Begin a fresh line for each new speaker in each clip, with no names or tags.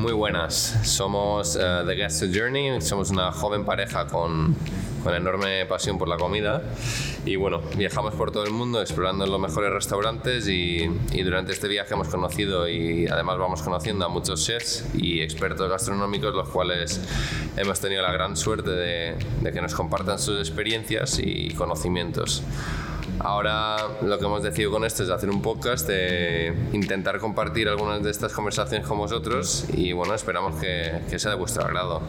Muy buenas, somos uh, The Guest Journey, somos una joven pareja con, con, enorme pasión por la comida. Y bueno, viajamos por todo el mundo explorando los mejores restaurantes y, durante este viaje hemos conocido y además vamos conociendo a muchos chefs y expertos gastronómicos los cuales hemos tenido la gran suerte de que nos compartan sus experiencias y conocimientos. Ahora lo que hemos decidido con esto es hacer un podcast, de intentar compartir algunas de estas conversaciones con vosotros y bueno, esperamos que, sea de vuestro agrado.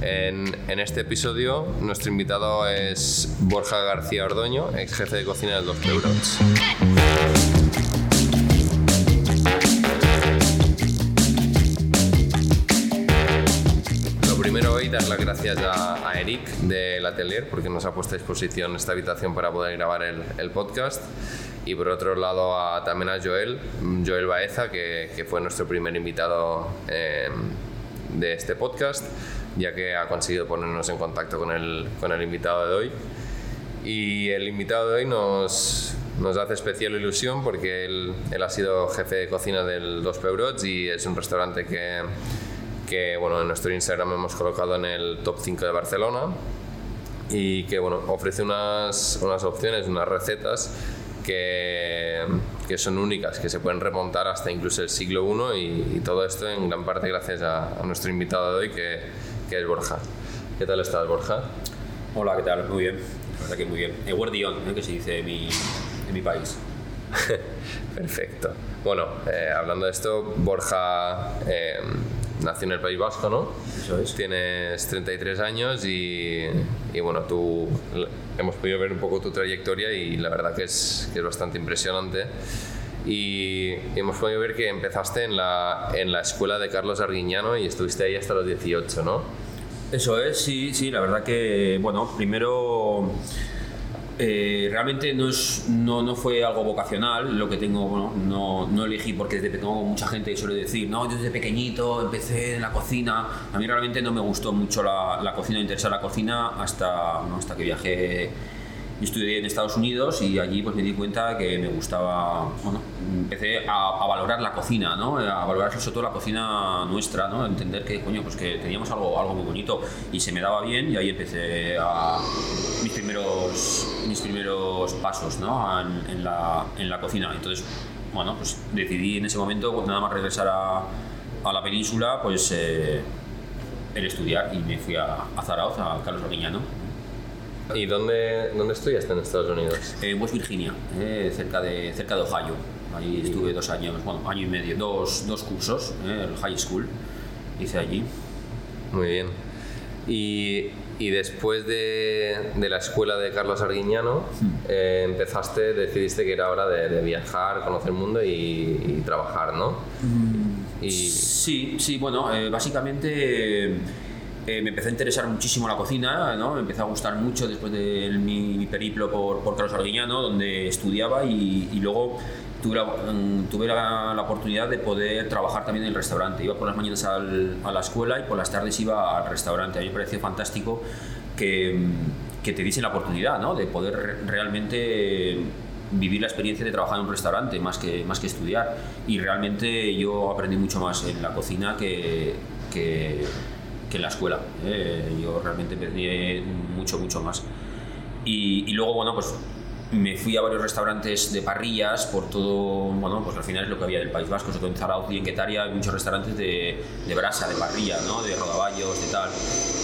En, este episodio nuestro invitado es Borja García Ordoño, ex jefe de cocina del Dos Pleurots. Dar las gracias a, a, Eric del Atelier porque nos ha puesto a disposición esta habitación para poder grabar el, el podcast y por otro lado a, también a Joel, Joel Baeza, que, que fue nuestro primer invitado eh, de este podcast, ya que ha conseguido ponernos en contacto con el, con el invitado de hoy. Y el invitado de hoy nos, nos hace especial ilusión porque él, él ha sido jefe de cocina del Dos Peurots y es un restaurante que que bueno, en nuestro Instagram hemos colocado en el top 5 de Barcelona y que bueno, ofrece unas, unas opciones, unas recetas que, que, son únicas, que se pueden remontar hasta incluso el siglo I y, y todo esto en gran parte gracias a, a, nuestro invitado de hoy que, que es Borja. ¿Qué tal estás, Borja?
Hola, ¿qué tal? Muy bien, la verdad que muy bien. Eguardión, ¿eh? que se dice en mi, en mi país.
Perfecto. Bueno, eh, hablando de esto, Borja eh, nació en el País Vasco, ¿no?
Eso es.
Tienes 33 años y, y, bueno, tú hemos podido ver un poco tu trayectoria y la verdad que es, que es bastante impresionante. Y hemos podido ver que empezaste en la, en la escuela de Carlos Arguiñano y estuviste ahí hasta los 18, ¿no?
Eso es, sí, sí, la verdad que, bueno, primero eh, realmente no, es, no, no, fue algo vocacional, lo que tengo, bueno, no, no elegí porque desde tengo mucha gente suele decir, no, yo desde pequeñito empecé en la cocina. A mí realmente no me gustó mucho la, la cocina, interesar la cocina hasta, bueno, hasta que viajé yo estudié en Estados Unidos y allí pues me di cuenta que me gustaba, bueno, empecé a, a, valorar la cocina, ¿no? A valorar sobre todo la cocina nuestra, ¿no? Entender que, coño, pues que teníamos algo, algo muy bonito y se me daba bien y ahí empecé a mis primeros, mis primeros pasos, ¿no? En, en, la, en la cocina. Entonces, bueno, pues decidí en ese momento, pues nada más regresar a, a la península, pues eh, el estudiar y me fui a, a Zaragoza, a Carlos Arguiñano.
¿Y dónde, dónde estudiaste en Estados Unidos?
En West Virginia, eh, cerca, de, cerca de Ohio. Ahí estuve dos años, bueno, año y medio, dos, dos cursos, eh, el high school, hice allí.
Muy bien. Y, y después de, de, la escuela de Carlos Arguiñano, hmm. eh, empezaste, decidiste que era hora de, de viajar, conocer el mundo y, y trabajar, ¿no?
Hmm. Y... Sí, sí, bueno, eh, básicamente eh, me empezó a interesar muchísimo la cocina, ¿no? me empezó a gustar mucho después de mi, mi periplo por, por Carlos Arguiñano, donde estudiaba y, y luego tuve, la, tuve la, la, oportunidad de poder trabajar también en el restaurante. Iba por las mañanas al, a la escuela y por las tardes iba al restaurante. A mí me pareció fantástico que, que te diesen la oportunidad ¿no? de poder realmente vivir la experiencia de trabajar en un restaurante más que, más que estudiar. Y realmente yo aprendí mucho más en la cocina que, que que en la escuela. ¿eh? Yo realmente aprendí mucho, mucho más. Y, y, luego, bueno, pues me fui a varios restaurantes de parrillas por todo, bueno, pues al final es lo que había del País Vasco, sobre todo en Zarauz y en Guetaria hay muchos restaurantes de, de brasa, de parrilla, ¿no? de rodaballos, de tal.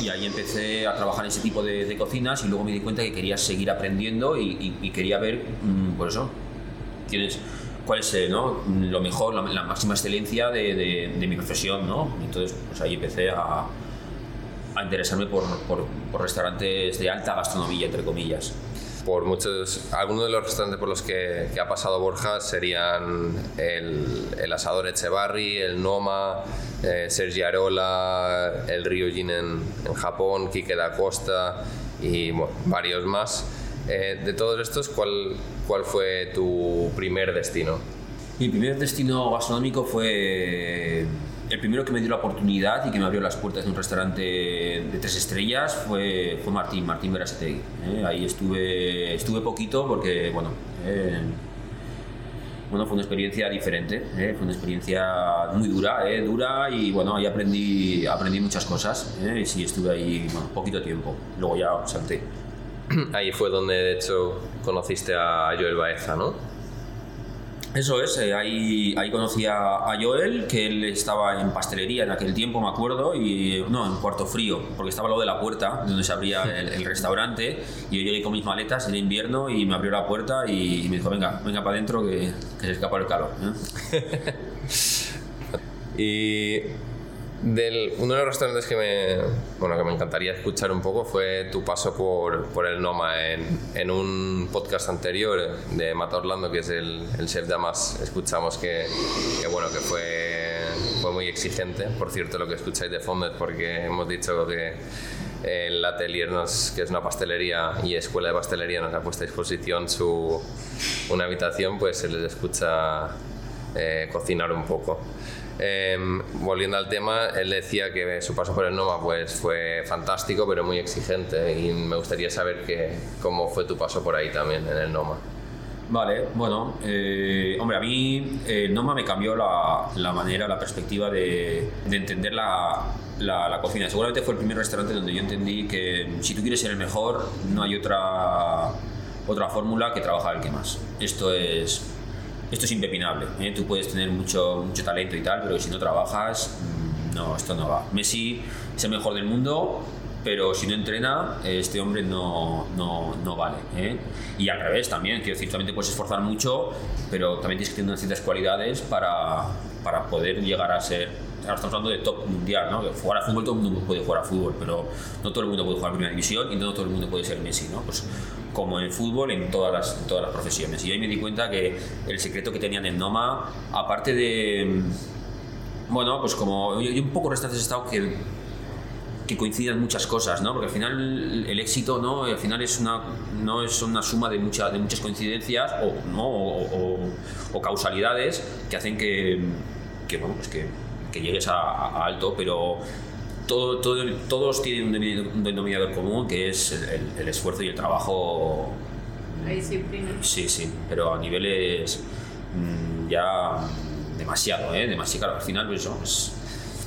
Y ahí empecé a trabajar en ese tipo de, cocinas y luego me di cuenta que quería seguir aprendiendo y, quería ver, mmm, por eso, tienes cuál es ¿no? lo mejor, la, máxima excelencia de, de, mi profesión, ¿no? Entonces, pues ahí empecé a, a interesarme por, por, restaurantes de alta gastronomía, entre comillas.
Por muchos, algunos de los restaurantes por los que, ha pasado Borja serían el, el, Asador Echevarri, el Noma, eh, Sergi Arola, el Ryujin en, en Japón, Kike da Costa y varios más. Eh, de todos estos, ¿cuál, ¿cuál fue tu primer destino?
Mi primer destino gastronómico fue el primero que me dio la oportunidad y que me abrió las puertas de un restaurante de tres estrellas fue, fue Martín, Martín Verasetegui. ¿eh? Ahí estuve, estuve poquito porque, bueno, eh, bueno, fue una experiencia diferente, ¿eh? fue una experiencia muy dura, ¿eh? dura y bueno, ahí aprendí, aprendí muchas cosas, y sí, estuve ahí bueno, poquito tiempo, luego ya salté.
Ahí fue donde de hecho conociste a Joel Baeza, ¿no?
Eso es, eh, ahí, ahí conocí a, Joel, que él estaba en pastelería en aquel tiempo, me acuerdo, y no, en cuarto frío, porque estaba al lado de la puerta, donde se abría el, restaurante, y yo llegué con mis maletas en invierno y me abrió la puerta y, me dijo, venga, venga para adentro que, que, se escapa el calor. ¿eh?
y del, uno de los restaurantes que me, bueno, que me encantaría escuchar un poco fue tu paso por, por el Noma en, en, un podcast anterior de Mata Orlando, que es el, el chef de Amas. Escuchamos que, que, bueno, que fue, fue muy exigente. Por cierto, lo que escucháis de Fondet, porque hemos dicho que el atelier, nos, que es una pastelería y escuela de pastelería, nos ha puesto a disposición su, una habitación, pues se les escucha eh, cocinar un poco. Em, volviendo al tema, él decía que su paso por el Noma pues, fue fantástico, pero muy exigente. Y me gustaría saber que, cómo fue tu paso por ahí también, en el Noma.
Vale, bueno, eh, hombre, a mí el Noma me cambió la, la manera, la perspectiva de, de entender la, la, la, cocina. Seguramente fue el primer restaurante donde yo entendí que si tú quieres ser el mejor, no hay otra, otra fórmula que trabajar el que más. Esto es esto es impepinable. ¿eh? Tú puedes tener mucho, mucho talento y tal, pero si no trabajas, mm, no, esto no va. Messi es el mejor del mundo, pero si no entrena, este hombre no, no, no vale. ¿eh? Y al revés también, quiero decir, también te puedes esforzar mucho, pero también tienes que tener unas ciertas cualidades para, para poder llegar a ser ahora estamos hablando de top mundial, ¿no? jugar a fútbol todo el mundo puede jugar a fútbol, pero no todo el mundo puede jugar a primera división y no todo el mundo puede ser Messi, ¿no? Pues como en el fútbol, en todas las, todas las profesiones. Y ahí me di cuenta que el secreto que tenían en Noma, aparte de, bueno, pues como yo, un poco restantes he estado que que coincidan muchas cosas, ¿no? Porque al final el éxito, ¿no? Al final es una, no es una suma de, mucha, de muchas coincidencias o, ¿no? o, o, causalidades que hacen que, que bueno, pues que que llegues a, alto, pero todo, todo, todos tienen un denominador común que es el, esfuerzo y el trabajo.
La disciplina.
Sí, sí, pero a niveles mm, ya demasiado, ¿eh? Demasiado. Claro, al final, pues, pues,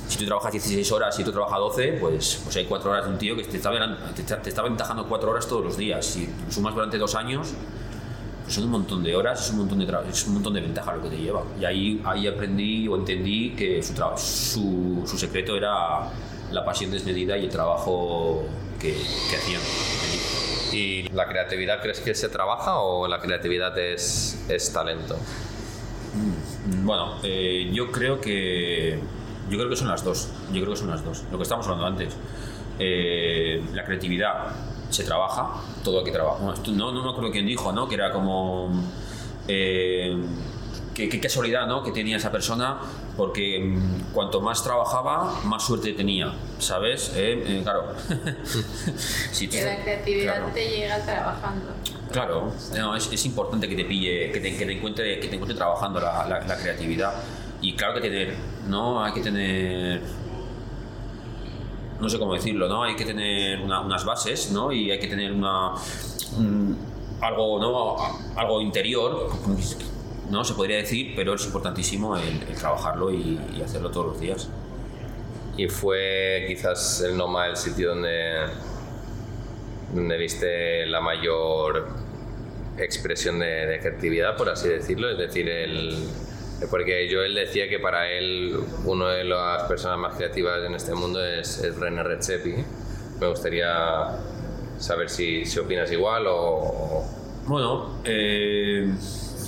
si tú trabajas 16 horas y tú trabajas 12, pues, pues hay 4 horas de un tío que te está, te está aventajando 4 horas todos los días. Si sumas durante 2 años, son un montón de horas, es un montón de, es un montón de ventaja lo que te lleva. Y ahí, ahí aprendí o entendí que su, su, su secreto era la pasión desmedida y el trabajo que, que hacían.
¿Y la creatividad crees que se trabaja o la creatividad es, es talento?
Mm, bueno, eh, yo creo que yo creo que son las dos. Yo creo que son las dos. Lo que estábamos hablando antes. Eh, la creatividad se trabaja, todo aquí trabaja. no, no me acuerdo quién dijo, ¿no? Que era como... Eh, qué, casualidad ¿no? que tenía esa persona, porque mm, cuanto más trabajaba, más suerte tenía, ¿sabes? Eh, eh, claro.
si que la creatividad te llega trabajando.
Claro, no, es, es, importante que te pille, que te, que te, encuentre, que te encuentre trabajando la, la, la creatividad. Y claro que tener, ¿no? Hay que tener no sé cómo decirlo, ¿no? Hay que tener unas bases, ¿no? Y hay que tener una algo, ¿no? Algo interior, ¿no? Se podría decir, pero es importantísimo el, trabajarlo y, hacerlo todos los días.
Y fue quizás el Noma el sitio donde, donde viste la mayor expresión de, de creatividad, por así decirlo, es decir, el, porque Joel decía que para él una de las personas más creativas en este mundo es, es René Redzepi. Me gustaría saber si, si opinas igual o...
Bueno, eh,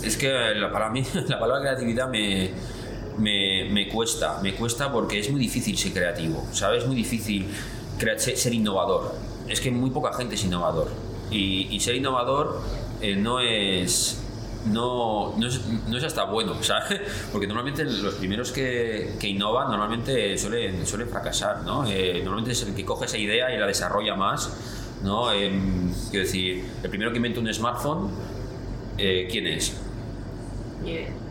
es que para mí la palabra creatividad me, me, me, cuesta, me cuesta porque es muy difícil ser creativo, ¿sabes? Es muy difícil ser innovador. Es que muy poca gente es innovador. Y, y ser innovador eh, no es no, no, es, no es hasta bueno, ¿sabes? Porque normalmente los primeros que, que innovan normalmente suelen, suelen fracasar, ¿no? Eh, normalmente es el que coge esa idea y la desarrolla más, ¿no? Em, quiero decir, el primero que inventa un smartphone, eh, ¿quién es?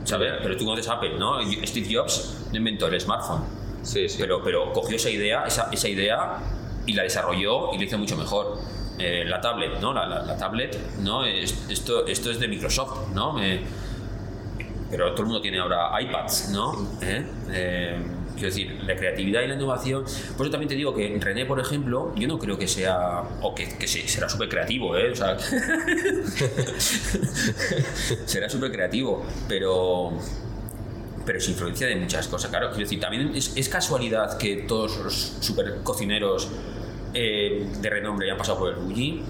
¿Sabes? Pero tú conoces Apple, ¿no? Steve Jobs no inventó el smartphone.
Sí, sí.
Pero, pero cogió esa idea, esa, esa idea y la desarrolló y lo hizo mucho mejor. Eh, la tablet, ¿no? La, tablet, ¿no? esto, esto es de Microsoft, ¿no? pero todo el mundo tiene ahora iPads, ¿no? ¿Eh? Eh, quiero decir, la creatividad y la innovación. Por eso también te digo que René, por ejemplo, yo no creo que sea. o que, que será súper creativo, ¿eh? O sea. será súper creativo, pero pero es influencia de muchas cosas. Claro, quiero decir, también es, casualidad que todos los super cocineros eh, de renombre hayan pasado por el Bulli.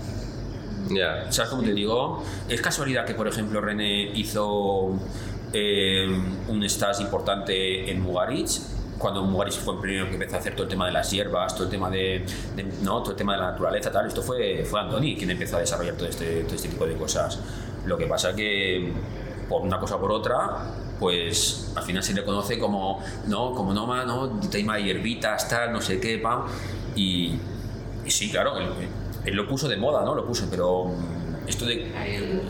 Ya.
¿Sabes cómo te digo? Es casualidad que, por ejemplo, René hizo eh, un stage importante en Mugaritz cuando Mugaritz fue el primero que empezó a hacer todo el tema de las hierbas, todo el tema de, no, todo el tema de la naturaleza, tal, esto fue, fue Antoni quien empezó a desarrollar todo este, todo este tipo de cosas. Lo que pasa que por una cosa o por otra, pues al final se le conoce como, no, como Noma, ¿no? Tema de hierbitas, tal, no sé qué, pam. Y sí, claro, él, lo puso de moda, ¿no? Lo puso, pero esto de,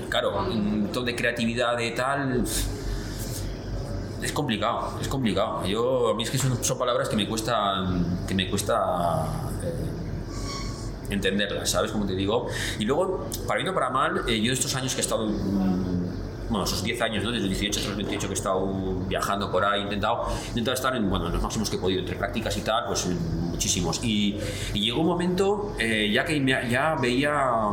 claro, todo de creatividad de tal, es complicado, es complicado. Yo, a mí es que son, palabras que me cuesta, que me cuesta eh, entenderlas, ¿sabes? Como te digo. Y luego, para bien o para mal, eh, yo estos años que he estado bueno, esos 10 años, ¿no? desde los 18 hasta los 28 que he estado viajando por ahí, intentado, intentado estar en bueno, los máximos que he podido, entre prácticas y tal, pues muchísimos. Y, llegó un momento, eh, ya que ya veía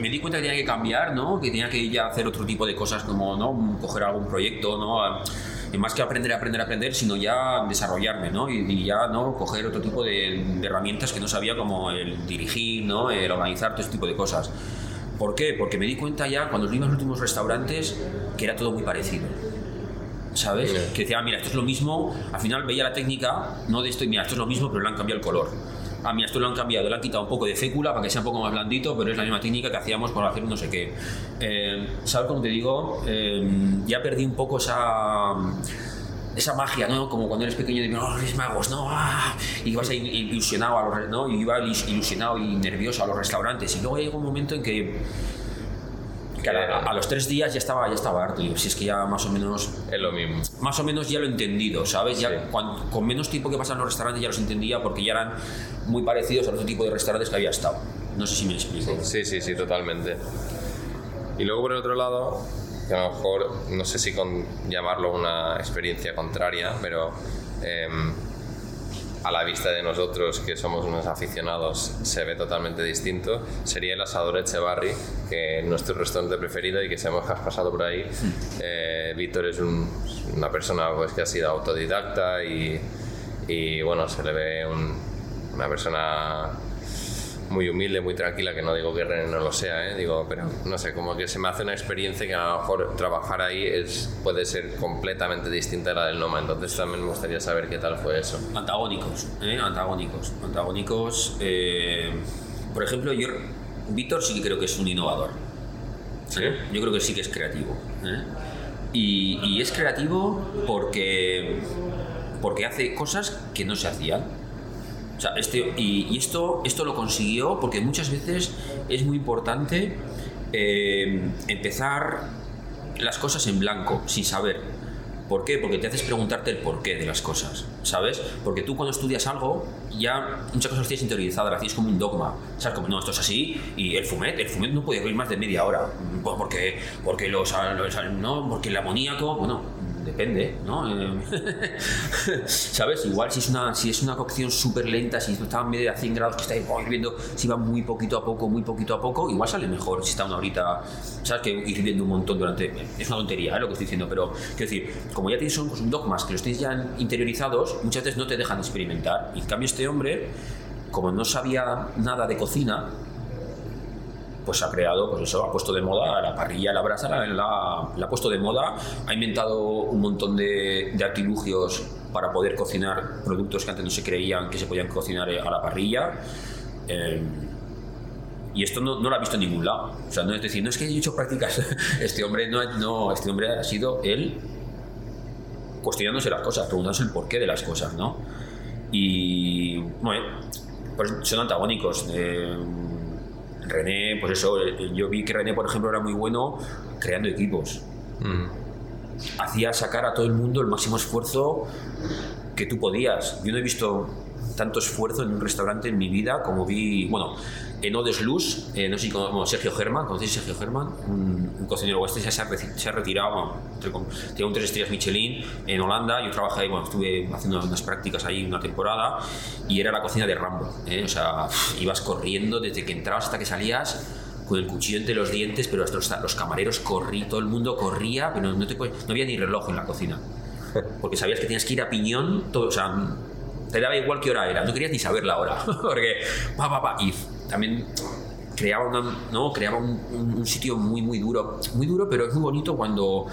me di cuenta que tenía que cambiar, ¿no? Que tenía que ya hacer otro tipo de cosas como, ¿no? Coger algún proyecto, ¿no? Y más que aprender, aprender, aprender, sino ya desarrollarme, ¿no? Y, ya, ¿no? Coger otro tipo de, de, herramientas que no sabía como el dirigir, ¿no? El organizar, todo ese tipo de cosas. ¿Por qué? Porque me di cuenta ya cuando vi los últimos restaurantes que era todo muy parecido. ¿Sabes? Que decía, ah, mira, esto es lo mismo. Al final veía la técnica, no de esto, y mira, esto es lo mismo, pero le han cambiado el color. Ah, mira, esto lo han cambiado, le han quitado un poco de fécula para que sea un poco más blandito, pero es la misma técnica que hacíamos para hacer no sé qué. Eh, ¿Sabes cómo te digo? Eh, ya perdí un poco esa esa magia, ¿no? Como cuando eres pequeño y oh, los magos, ¿no? ¡Ah! Y vas ilusionado a los, ¿no? Y iba ilusionado y nervioso a los restaurantes. Y luego llegó un momento en que, a, los tres días ya estaba, ya estaba harto. Si es que ya más o menos...
Es lo mismo.
Más o menos ya lo he entendido, ¿sabes? Ya con menos tiempo que pasan los restaurantes ya los entendía porque ya eran muy parecidos al otro tipo de restaurantes que había estado. No sé si me explico.
Sí, sí, sí, totalmente. Y luego por el otro lado, que a lo mejor, no sé si con llamarlo una experiencia contraria, pero em, a la vista de nosotros que somos unos aficionados se ve totalmente distinto, sería el asador Echevarri, que es nuestro restaurante preferido y que si hemos pasado por ahí. Eh, Víctor es una persona pues, que ha sido autodidacta y, y bueno, se le ve una persona muy humilde, muy tranquila, que no digo que René no lo sea, ¿eh? digo, pero no sé, como que se me hace una experiencia que a lo mejor trabajar ahí es, puede ser completamente distinta a la del Noma, entonces también me gustaría saber qué tal fue eso.
Antagónicos, ¿eh? antagónicos, antagónicos. Eh, por ejemplo, yo, Víctor sí que creo que es un innovador.
¿Sí?
Yo creo que sí que es creativo. ¿eh? Y, y es creativo porque, porque hace cosas que no se hacían este, y, esto, esto lo consiguió porque muchas veces es muy importante eh, empezar las cosas en blanco, sin saber. ¿Por qué? Porque te haces preguntarte el porqué de las cosas, ¿sabes? Porque tú cuando estudias algo, ya muchas cosas tienes interiorizadas, las tienes como un dogma. ¿Sabes? Como, no, esto es así, y el fumet, el fumet no puede ir más de media hora. Porque, porque los, los no, porque el amoníaco, bueno, depende, ¿no? ¿Sabes? Igual si es una, si es una cocción súper lenta, si está a media a 100 grados, que está hirviendo, si va muy poquito a poco, muy poquito a poco, igual sale mejor si está una horita, ¿sabes? Que hirviendo un montón durante... Es una tontería ¿eh? lo que estoy diciendo, pero quiero decir, como ya tienes son pues, dogmas que los tienes ya interiorizados, muchas veces no te dejan experimentar. Y en cambio este hombre, como no sabía nada de cocina, pues ha creado, pues eso, ha puesto de moda la parrilla, la brasa, la, la, ha puesto de moda, ha inventado un montón de, de, artilugios para poder cocinar productos que antes no se creían que se podían cocinar a la parrilla. Eh, y esto no, no, lo ha visto en ningún lado. O sea, no es decir, no es que haya hecho prácticas. Este hombre no, no, este hombre ha sido él cuestionándose las cosas, preguntándose el porqué de las cosas, ¿no? Y bueno, pues son antagónicos. Eh, René, pues eso, eh, yo vi que René, por ejemplo, era muy bueno creando equipos. Mm. Hacía sacar a todo el mundo el máximo esfuerzo que tú podías. Yo no he visto tanto esfuerzo en un restaurante en mi vida como vi, bueno, en Odeslus, eh, no sé si como Sergio Germán, ¿conocéis Sergio Germán? Un, cocinero este ya se ha, retirado, tiene un tres estrellas Michelin en Holanda, yo trabajé ahí, bueno, estuve haciendo unas prácticas ahí una temporada y era la cocina de Rambo, ¿eh? o sea, ibas corriendo desde que entrabas hasta que salías con el cuchillo entre los dientes, pero hasta los, los camareros corrí, todo el mundo corría, pero no, te, no había ni reloj en la cocina. Porque sabías que tenías que ir a piñón, todo, o sea, te daba igual qué hora era, no querías ni saber la hora, porque pa, pa, pa, y también creaba, una, ¿no? creaba un, un, sitio muy, muy duro, muy duro, pero es muy bonito cuando,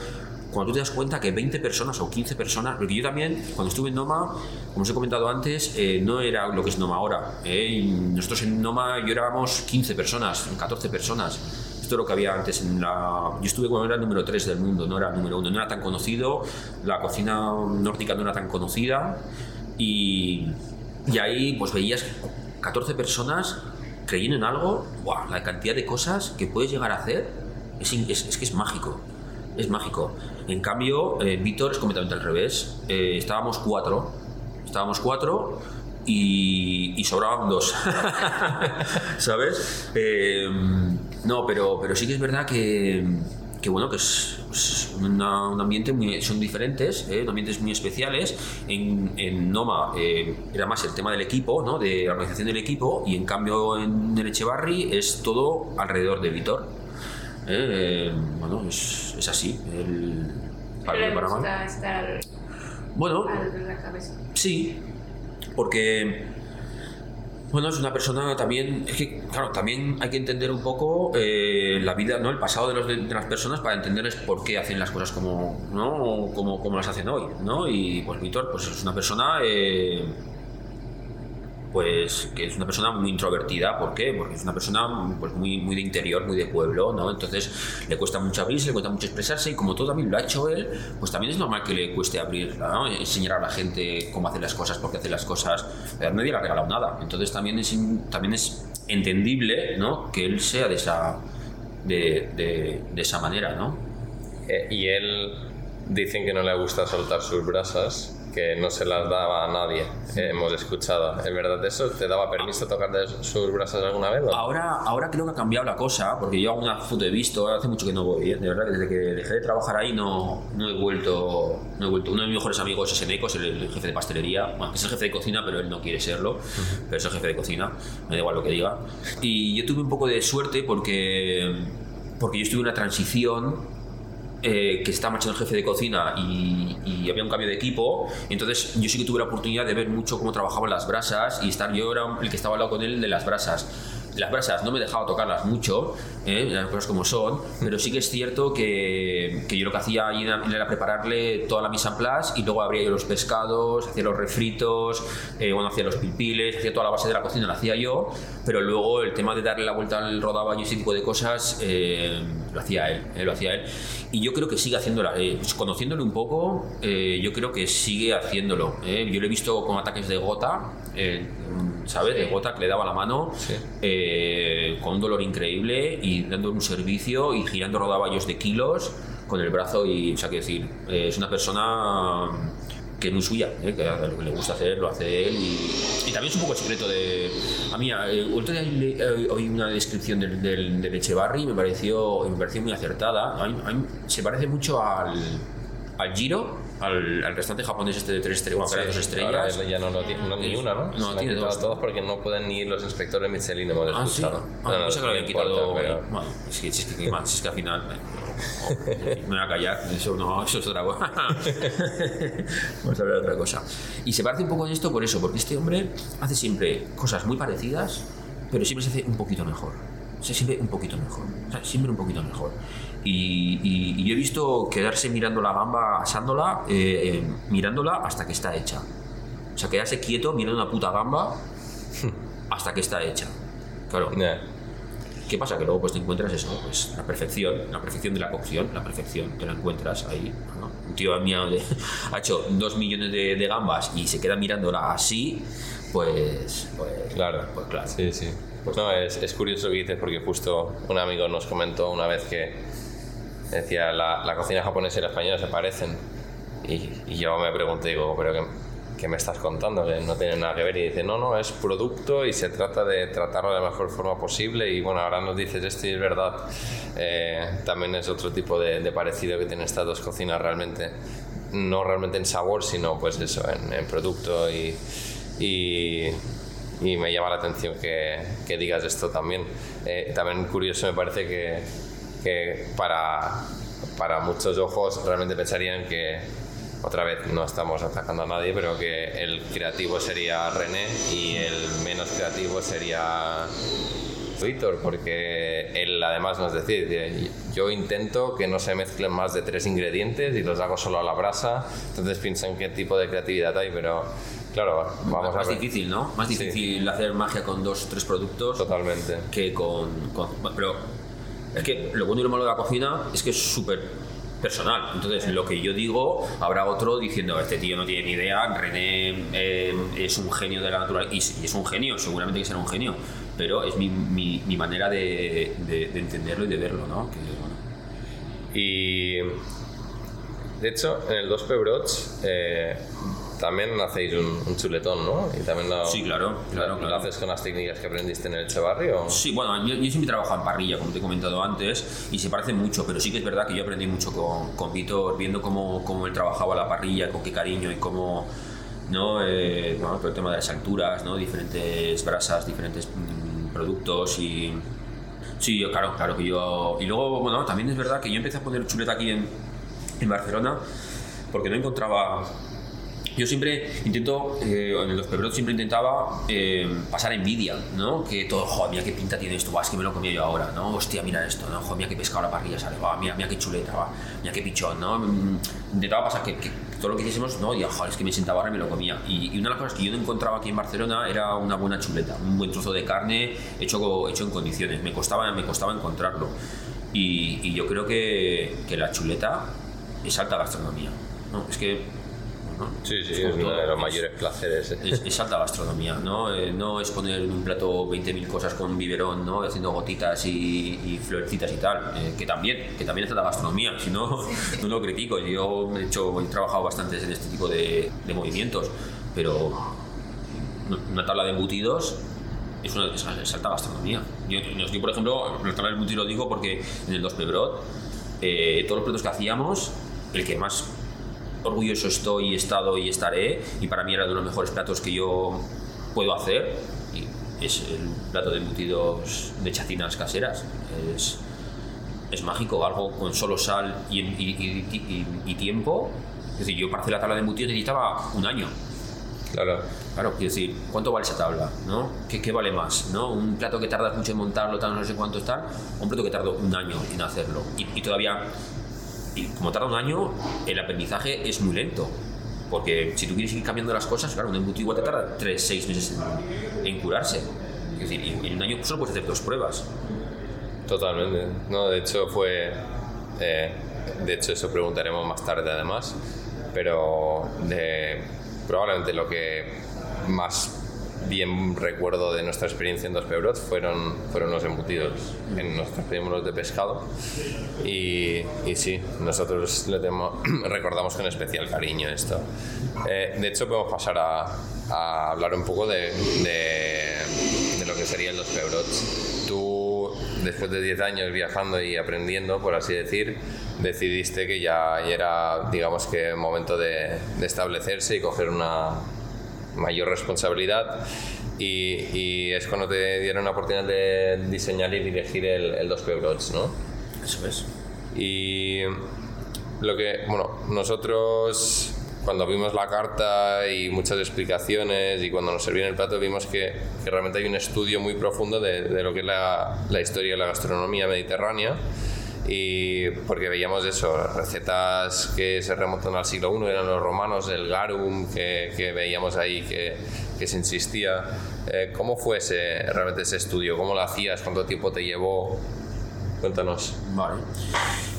cuando tú te das cuenta que 20 personas o 15 personas, porque yo también, cuando estuve en Noma, como os he comentado antes, eh, no era lo que es Noma ahora. Eh, nosotros en Noma yo éramos 15 personas, 14 personas. Esto es lo que había antes en la... Yo estuve cuando era el número 3 del mundo, no era el número 1, no era tan conocido, la cocina nórdica no era tan conocida y, y ahí pues veías 14 personas creyendo en algo, wow, la cantidad de cosas que puedes llegar a hacer es, es, que es mágico. Es mágico. En cambio, eh, Víctor es completamente al revés. Eh, estábamos cuatro. Estábamos cuatro y, y sobraban dos. ¿Sabes? Eh, no, pero, pero sí que es verdad que, que bueno, que es, un ambiente muy, son diferentes, ¿eh? ambientes muy especiales. En, en Noma eh, era más el tema del equipo, ¿no? de la organización del equipo, y en cambio en el Echevarri es todo alrededor de Vitor. ¿eh? bueno, es, es, así. El,
para, para estar
bueno, Sí, porque bueno, es una persona también, es que, claro, también hay que entender un poco eh, la vida, ¿no? El pasado de, los, de, las personas para entenderles por qué hacen las cosas como, ¿no? Como, como las hacen hoy, ¿no? Y pues Víctor, pues es una persona eh, pues que es una persona muy introvertida, ¿por qué? Porque es una persona pues, muy, muy de interior, muy de pueblo, ¿no? Entonces le cuesta mucho abrirse, le cuesta mucho expresarse y como todo también lo ha hecho él, pues también es normal que le cueste abrir, ¿no? enseñar a la gente cómo hacer las cosas, por qué hacer las cosas, nadie le ha regalado nada, entonces también es, también es entendible, ¿no? Que él sea de esa, de, de, de esa manera, ¿no?
Eh, y él dicen que no le gusta soltar sus brasas que no se las daba a nadie, hemos escuchado. ¿Es verdad eso? ¿Te daba permiso tocar de sus brazos alguna vez?
Ahora, ahora creo que ha cambiado la cosa, porque yo alguna foto he visto, hace mucho que no voy, ¿eh? de verdad, desde que dejé de trabajar ahí no, no, he, vuelto, no he vuelto. Uno de mis mejores amigos es Eneco, es el, jefe de pastelería, bueno, es el jefe de cocina, pero él no quiere serlo, pero es el jefe de cocina, me da igual lo que diga. Y yo tuve un poco de suerte porque, porque yo estuve en una transición eh, que estaba marchando el jefe de cocina y, y, había un cambio de equipo. Entonces yo sí que tuve la oportunidad de ver mucho cómo trabajaban las brasas y estar yo era el que estaba al lado con él de las brasas las brasas no me dejaba tocarlas mucho, ¿eh? las cosas como son, pero sí que es cierto que, que yo lo que hacía era prepararle toda la mise en place y luego abría yo los pescados, hacía los refritos, eh, bueno, hacía los pipiles, hacía toda la base de la cocina, la hacía yo, pero luego el tema de darle la vuelta al rodaballo y ese tipo de cosas eh, lo hacía él, lo hacía él. Y yo creo que sigue haciéndolo, pues conociéndole un poco, yo creo que sigue haciéndolo. Yo lo he visto con ataques de gota ¿sabes? De gota que le daba la mano eh, con un dolor increíble y dando un servicio y girando rodaballos de kilos con el brazo y, o sea, que decir, eh, es una persona que no es suya, ¿eh? que lo que le gusta hacer lo hace él y, también es un poco el secreto de... A mí, otro día oí una descripción del, del, del Echevarri y me pareció, me pareció muy acertada, se parece mucho al, al Giro al, al restaurante japonés este de tres estrellas, bueno, dos estrellas.
ya no, tiene ni una, ¿no?
No, tiene dos.
todos porque no pueden ni ir los inspectores Michelin, hemos
ah,
escuchado.
¿sí? Ah, no, no, que lo habían quitado. Bueno, es que, es que, más, es que al final. me voy a callar, eso no, eso es otra cosa. Vamos a ver otra cosa. Y se parece un poco en esto por eso, porque este hombre hace siempre cosas muy parecidas, pero siempre se hace un poquito mejor. O sea, siempre un poquito mejor. O sea, siempre un poquito mejor. Y, yo he visto quedarse mirando la gamba, asándola, eh, eh, mirándola hasta que está hecha. O sea, quedarse quieto mirando una puta gamba hasta que está hecha. Claro. ¿Qué pasa? Que luego pues te encuentras eso, pues la perfección, la perfección de la cocción, la perfección, te la encuentras ahí. Un tío mío ha hecho dos millones de, gambas y se queda mirándola así, pues, pues
claro,
pues claro.
Sí, sí. Pues no, es, es curioso lo que dices porque justo un amigo nos comentó una vez que decía, la, la, cocina japonesa y la española se parecen. Y, y yo me pregunté, digo, pero que ¿qué me estás contando? Que no tiene nada que ver. Y dice, no, no, es producto y se trata de tratarlo de la mejor forma posible. Y bueno, ahora nos dices esto y es verdad. Eh, también es otro tipo de, parecido que tienen estas dos cocinas realmente. No realmente en sabor, sino pues eso, en, producto y, y, me llama la atención que, que digas esto también. Eh, también curioso me parece que, que para, para muchos ojos realmente pensarían que otra vez no estamos atacando a nadie, pero que el creativo sería René y el menos creativo sería Víctor, porque él además nos decía, yo intento que no se mezclen más de tres ingredientes y los hago solo a la brasa, entonces piensan qué tipo de creatividad hay, pero claro, vamos
más
a
ver. difícil, ¿no? Más difícil hacer magia con dos o tres productos
Totalmente.
que con, con... Pero es que lo bueno y lo malo de la cocina es que es súper personal. Entonces, lo que yo digo, habrá otro diciendo, este tío no tiene ni idea, René eh, es un genio de la naturaleza, y, es un genio, seguramente que será un genio, pero es mi, manera de, de, entenderlo y de verlo, ¿no?
Y, de hecho, en el 2P Broch, eh, también hacéis un, chuletón, ¿no?
Y también lo, sí, claro, claro,
¿Lo haces con las técnicas que aprendiste en el Echevarrio?
Sí, bueno, yo, yo siempre trabajo en parrilla, como te he comentado antes, y se parece mucho, pero sí que es verdad que yo aprendí mucho con, con Víctor, viendo cómo, cómo él trabajaba la parrilla, con qué cariño y cómo, ¿no? Eh, bueno, todo el tema de las alturas, ¿no? Diferentes brasas, diferentes mm, productos y... Sí, claro, claro que yo... Y luego, bueno, también es verdad que yo empecé a poner chuleta aquí en, en Barcelona porque no encontraba yo siempre intento, eh, en los pebrots siempre intentaba eh, pasar envidia, ¿no? Que todo, joder, mira qué pinta tiene esto, va, es que me lo comía yo ahora, ¿no? Hostia, mira esto, ¿no? Joder, mira qué pescado la parrilla sale, va, mira, mira qué chuleta, va, mira qué pichón, ¿no? Mm, intentaba pasar que, todo lo que hiciésemos, no, y joder, es que me sentaba ahora y me lo comía. Y, una de las cosas que yo no encontraba aquí en Barcelona era una buena chuleta, un buen trozo de carne hecho, hecho en condiciones. Me costaba, me costaba encontrarlo. Y, y yo creo que, que la chuleta es alta gastronomía. ¿no? Es que
Sí, sí, es, uno de los mayores placeres.
¿eh? Es, alta gastronomía, ¿no? Eh, no es poner en un plato 20.000 cosas con biberón, ¿no? Haciendo gotitas y, y florecitas y tal, eh, que también, que también es alta gastronomía, si no, no lo critico. Yo he, hecho, he trabajado bastante en este tipo de, de movimientos, pero una tabla de embutidos es, una, es, alta gastronomía. Yo, yo, por ejemplo, la tabla de embutidos lo digo porque en el 2 Pebrot, todos los platos que hacíamos, el que más orgulloso estoy, he estado y estaré, y para mí era de los mejores platos que yo puedo hacer, y es el plato de embutidos de chacinas caseras. Es, es mágico, algo con solo sal y, y, tiempo. Es decir, yo para hacer la tabla de embutidos necesitaba un año.
Claro.
Claro, quiero decir, ¿cuánto vale esa tabla? ¿no? ¿Qué, ¿Qué, vale más? ¿no? ¿Un plato que tardas mucho en montarlo, tal, no sé cuánto tal? un plato que tardó un año en hacerlo? Y, todavía como tarda un año, el aprendizaje es muy lento. Porque si tú quieres ir cambiando las cosas, claro, un embutido igual te tarda 3, 6 meses en, curarse. Es decir, en un año solo puedes hacer dos pruebas.
Totalmente. No, de hecho fue... Eh, de hecho eso preguntaremos más tarde además. Pero de, probablemente lo que más bien recuerdo de nuestra experiencia en Dos Pebrot fueron, fueron los embutidos. En nuestros primeros de pescado. Y, y sí, nosotros le tenemos, recordamos con especial cariño esto. Eh, de hecho, podemos pasar a, a hablar un poco de, de, de, lo que serían los Pebrots. Tú, después de 10 años viajando y aprendiendo, por así decir, decidiste que ya era, digamos que, momento de, de establecerse y coger una, mayor responsabilidad y, es cuando te dieron la oportunidad de diseñar y dirigir el, el 2P Broads, ¿no?
Eso es.
Y lo que, bueno, nosotros cuando vimos la carta y muchas explicaciones y cuando nos servían el plato vimos que, que realmente hay un estudio muy profundo de, de lo que es la, la historia de la gastronomía mediterránea y porque veíamos eso, recetas que se remontan al siglo I, eran los romanos, el garum que, que veíamos ahí que, que se insistía. Eh, ¿Cómo fue ese, realmente ese estudio? ¿Cómo lo hacías? ¿Cuánto tiempo te llevó? Cuéntanos.
Vale.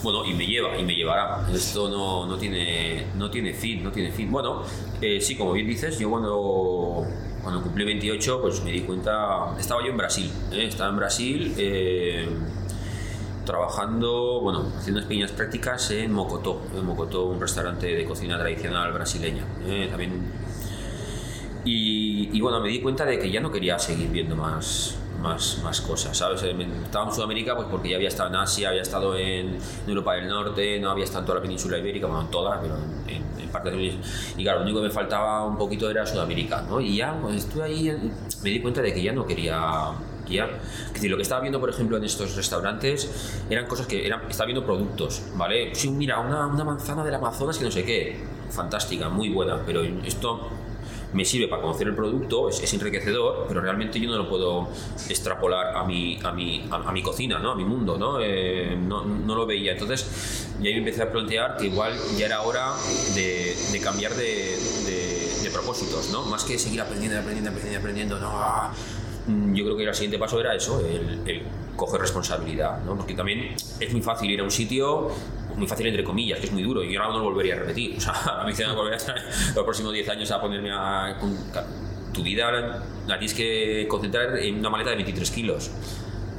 Bueno, y me lleva, y me llevará. Esto no, no, tiene, no tiene fin, no tiene fin. Bueno, eh, sí, como bien dices, yo cuando, cuando cumplí 28, pues me di cuenta, estaba yo en Brasil, ¿eh? estaba en Brasil trabajando, bueno, haciendo pequeñas prácticas en Mocotó, en Mocotó, un restaurante de cocina tradicional brasileña. Eh, también Y, bueno, me di cuenta de que ya no quería seguir viendo más, más, más cosas, ¿sabes? Eh, estaba en Sudamérica pues porque ya había estado en Asia, había estado en Europa del Norte, no había estado en toda la península ibérica, bueno, en todas, pero en, en parte de... Y claro, lo único que me faltaba un poquito era Sudamérica, ¿no? Y ya, cuando estuve ahí, me di cuenta de que ya no quería es decir, lo que estaba viendo, por ejemplo, en estos restaurantes eran cosas que eran, estaba viendo productos, ¿vale? Sí, mira, una, una manzana del Amazonas que no sé qué, fantástica, muy buena, pero esto me sirve para conocer el producto, es, enriquecedor, pero realmente yo no lo puedo extrapolar a mi, a mi, a, mi cocina, ¿no? a mi mundo, ¿no? Eh, no, no, lo veía. Entonces, ya me empecé a plantear que igual ya era hora de, de cambiar de, de, propósitos, ¿no? Más que seguir aprendiendo, aprendiendo, aprendiendo, aprendiendo, no, Mm, yo creo que el siguiente paso era eso, el, coger responsabilidad, ¿no? porque también es muy fácil ir a un sitio, muy fácil entre comillas, que es muy duro, y yo ahora no lo volvería a repetir. O sea, a mí se me volver a, los próximos 10 años a ponerme a... tu vida la tienes que concentrar en una maleta de 23 kilos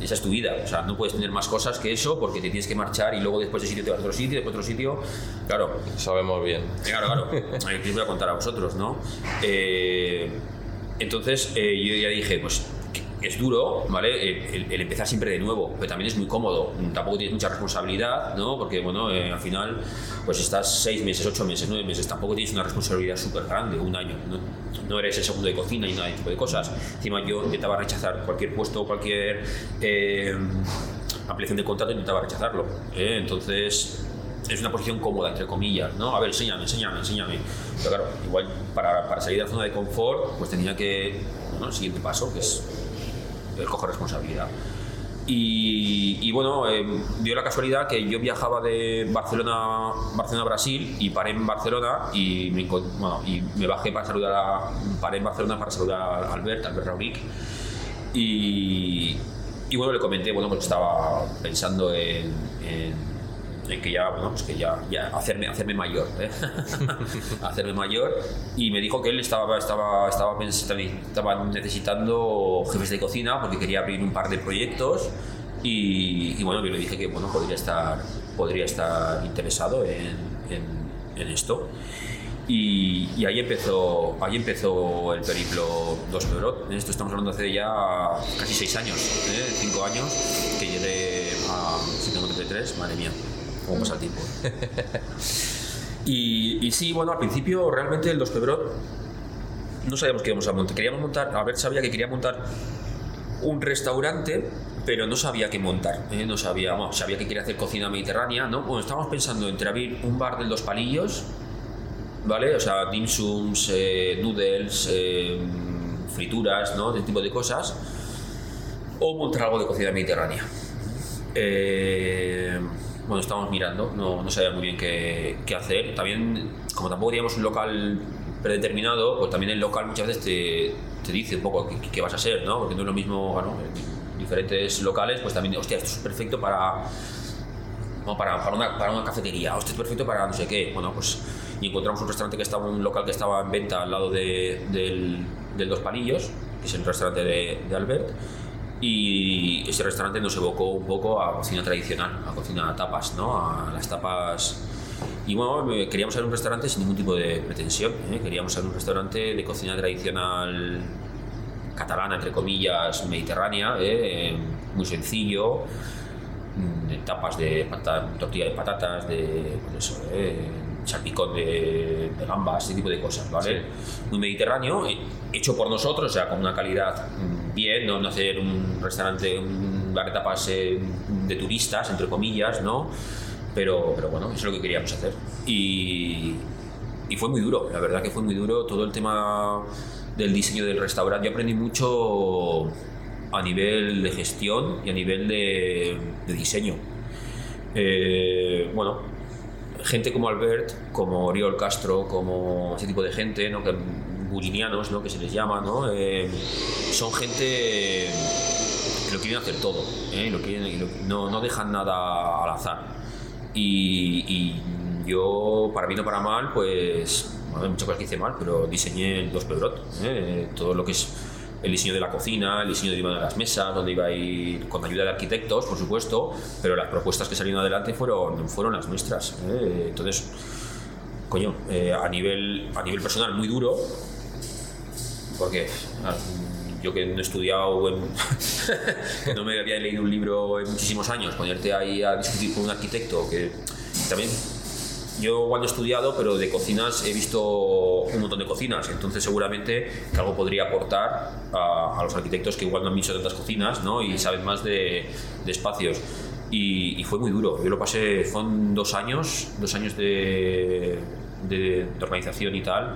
esa es tu vida. O sea, no puedes tener más cosas que eso porque te tienes que marchar y luego después de sitio te vas a otro sitio, después a otro sitio. Claro.
Sabemos bien.
Claro, claro. Aquí os voy a contar a vosotros, ¿no? Eh, entonces eh, yo ya dije, pues es duro, ¿vale? El, empezar siempre de nuevo, pero también es muy cómodo. Tampoco tienes mucha responsabilidad, ¿no? Porque, bueno, eh, al final, pues estás seis meses, ocho meses, nueve meses, tampoco tienes una responsabilidad súper grande, un año. ¿no? eres el segundo de cocina y nada de tipo de cosas. Encima yo intentaba rechazar cualquier puesto, cualquier eh, ampliación de contrato, intentaba rechazarlo. ¿eh? Entonces, es una posición cómoda, entre comillas, ¿no? A ver, enséñame, enséñame, enséñame. Pero claro, igual para, para salir de la zona de confort, pues tenía que, bueno, el siguiente paso, que es el coger responsabilidad. Y, bueno, eh, dio la casualidad que yo viajaba de Barcelona, Barcelona a Brasil y paré en Barcelona y me, bueno, y me bajé para saludar a, paré en Barcelona para saludar a Albert, Albert Raunic. Y, y bueno, le comenté, bueno, pues estaba pensando en en que ya, bueno, pues que ya, ya hacerme, hacerme mayor, ¿eh? hacerme mayor. Y me dijo que él estaba, estaba, estaba, estaba necesitando jefes de cocina porque quería abrir un par de proyectos. Y, bueno, yo le dije que bueno, podría, estar, podría estar interesado en, en, esto. Y, y, ahí empezó ahí empezó el periplo 2 En Esto estamos hablando hace ya casi 6 años, 5 ¿eh? años, que llegué a 733, madre mía cómo pasa el tiempo. y, sí, bueno, al principio realmente el Dos Pebrot no sabíamos que íbamos a montar. Queríamos montar, a ver, sabía que quería montar un restaurante, pero no sabía qué montar. ¿eh? No sabía, bueno, sabía que quería hacer cocina mediterránea, ¿no? Bueno, estábamos pensando entre abrir un bar del Dos Palillos, ¿vale? O sea, dim sums, eh, noodles, eh, frituras, ¿no? Ese tipo de cosas. O montar algo de cocina mediterránea. Eh, bueno, estábamos mirando, no, no sabía muy bien qué, qué, hacer. También, como tampoco teníamos un local predeterminado, pues también el local muchas veces te, te dice un poco qué, vas a ser, ¿no? Porque no es lo mismo, bueno, en diferentes locales, pues también, hostia, esto es perfecto para, para, para, una, para una cafetería, esto es perfecto para no sé qué. Bueno, pues y encontramos un restaurante que estaba, un local que estaba en venta al lado de, del, del Dos Palillos, que es el restaurante de, de Albert y ese restaurante nos evocó un poco a cocina tradicional, a cocina tapas, ¿no? A las tapas. Y bueno, eh, queríamos ser un restaurante sin ningún tipo de pretensión. ¿eh? Queríamos ser un restaurante de cocina tradicional catalana, entre comillas, mediterránea, ¿eh? muy sencillo, tapas de tortilla de patatas, de pues eso, salpicón de, de, gambas, ese tipo de cosas, ¿vale? Muy mediterráneo, hecho por nosotros, o sea, con una calidad mm, bien, no, hacer un restaurante, un bar de tapas eh, de turistas, entre comillas, ¿no? Pero, pero bueno, eso es lo que queríamos hacer. Y, y fue muy duro, la verdad que fue muy duro todo el tema del diseño del restaurante. Yo aprendí mucho a nivel de gestión y a nivel de, de diseño. Eh, bueno, gente como Albert, como Oriol Castro, como ese tipo de gente, ¿no? que, bulinianos, ¿no? que se les llama, ¿no? Eh, son gente que lo quieren hacer todo, ¿eh? lo quieren, no, no, dejan nada al azar. Y, yo, para bien o para mal, pues, bueno, hay muchas cosas que hice mal, pero diseñé el dos Pedrot, ¿eh? todo lo que es el diseño de la cocina, el diseño de las mesas, donde iba a ir con ayuda de arquitectos, por supuesto, pero las propuestas que salieron adelante fueron, fueron las nuestras. ¿eh? Entonces, coño, eh, a, nivel, a nivel personal muy duro, Porque yo que no he estudiado, que no me había leído un libro en muchísimos años, ponerte ahí a discutir con un arquitecto que también yo cuando he estudiado, pero de cocinas he visto un montón de cocinas, entonces seguramente que algo podría aportar a, los arquitectos que igual no han visto tantas cocinas ¿no? y saben más de, espacios. Y, fue muy duro, yo lo pasé, fueron dos años, dos años de, de, organización y tal,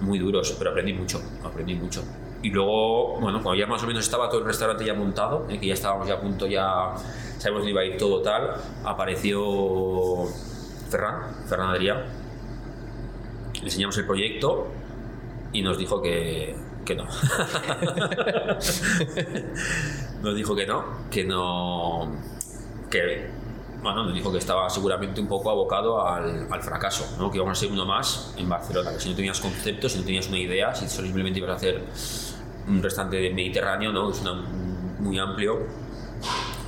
muy duros, pero aprendí mucho, aprendí mucho. Y luego, bueno, cuando ya más o menos estaba todo el restaurante ya montado, ¿eh? que ya estábamos ya a punto, ya sabemos dónde iba a ir todo tal, apareció Ferran, Ferran Adrià. Le enseñamos el proyecto y nos dijo que, que no. nos dijo que no, que no. que. Bueno, nos dijo que estaba seguramente un poco abocado al, al fracaso, ¿no? que íbamos a ser uno más en Barcelona, que si no tenías conceptos, si no tenías una idea, si simplemente ibas a hacer un restaurante de Mediterráneo, ¿no? es una, muy amplio,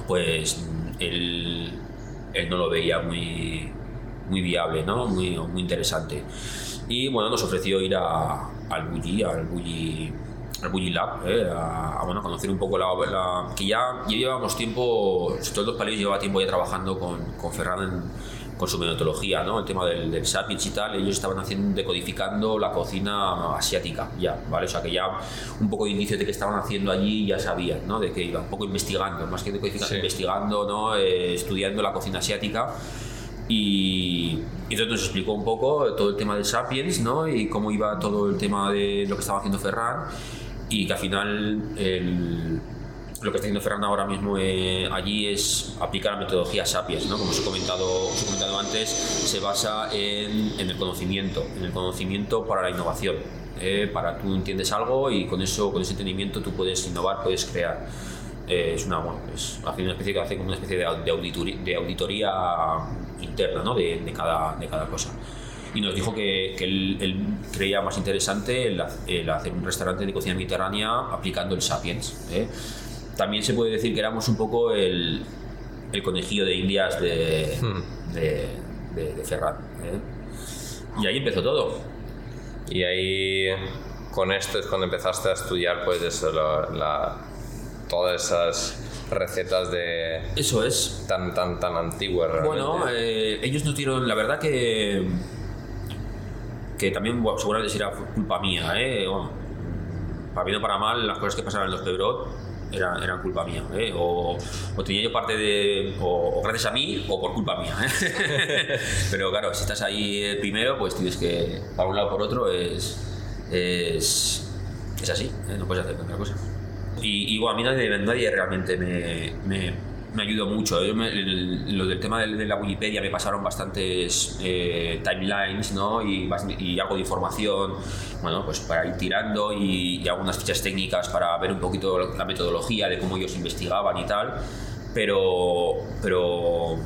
pues él, él no lo veía muy, muy viable, ¿no? muy, muy interesante. Y bueno, nos ofreció ir a, al Bulli, al Bulli, al Bulli Lab, ¿eh? a, bueno, conocer un poco la, que ya, ya llevábamos tiempo, todos los países llevaba tiempo ya trabajando con, con Ferran con su metodología, ¿no? El tema del, del y tal, ellos estaban haciendo, decodificando la cocina asiática, ya, ¿vale? O sea que ya un poco de indicio de que estaban haciendo allí ya sabían, ¿no? De que iba un poco investigando, más que decodificando, investigando, ¿no? Eh, estudiando la cocina asiática y, entonces nos explicó un poco todo el tema de Sapiens ¿no? y cómo iba todo el tema de lo que estaba haciendo Ferran y que al final lo que está haciendo Ferran ahora mismo eh, allí es aplicar la metodología Sapiens, ¿no? como os he comentado, os he comentado antes, se basa en, en, el conocimiento, en el conocimiento para la innovación. Eh, para tú entiendes algo y con eso, con ese entendimiento tú puedes innovar, puedes crear. Eh, es una, bueno, es, una especie, hace como una especie de, auditoría, de auditoría interna ¿no? de, de, cada, de cada cosa. Y nos dijo que, que él, creía más interesante el, hacer un restaurante de cocina mediterránea aplicando el Sapiens. ¿eh? También se puede decir que éramos un poco el, el conejillo de indias de, hmm. de, de, Ferran. ¿eh? Y ahí empezó todo.
Y ahí, con esto es cuando empezaste a estudiar pues eso, la, todas esas recetas de...
Eso es.
Tan, tan, tan antiguas. Realmente.
Bueno, eh, ellos nos dieron, la verdad que... Que también seguramente será culpa mía, ¿eh? para bien o para mal, las cosas que pasaban en los Pebrot eran, eran culpa mía. ¿eh? O, o, tenía yo parte de. O, gracias a mí o por culpa mía. ¿eh? Pero claro, si estás ahí primero, pues tienes que. Para un lado por otro es. Es, es así, ¿eh? no puedes hacer otra cosa. Y, bueno, a mí nadie, nadie realmente me, me, me, ayudó mucho. lo del tema de, la Wikipedia me pasaron bastantes eh, timelines ¿no? y, y, algo de información bueno, pues para ir tirando y, algunas fichas técnicas para ver un poquito la metodología de cómo ellos investigaban y tal. Pero, pero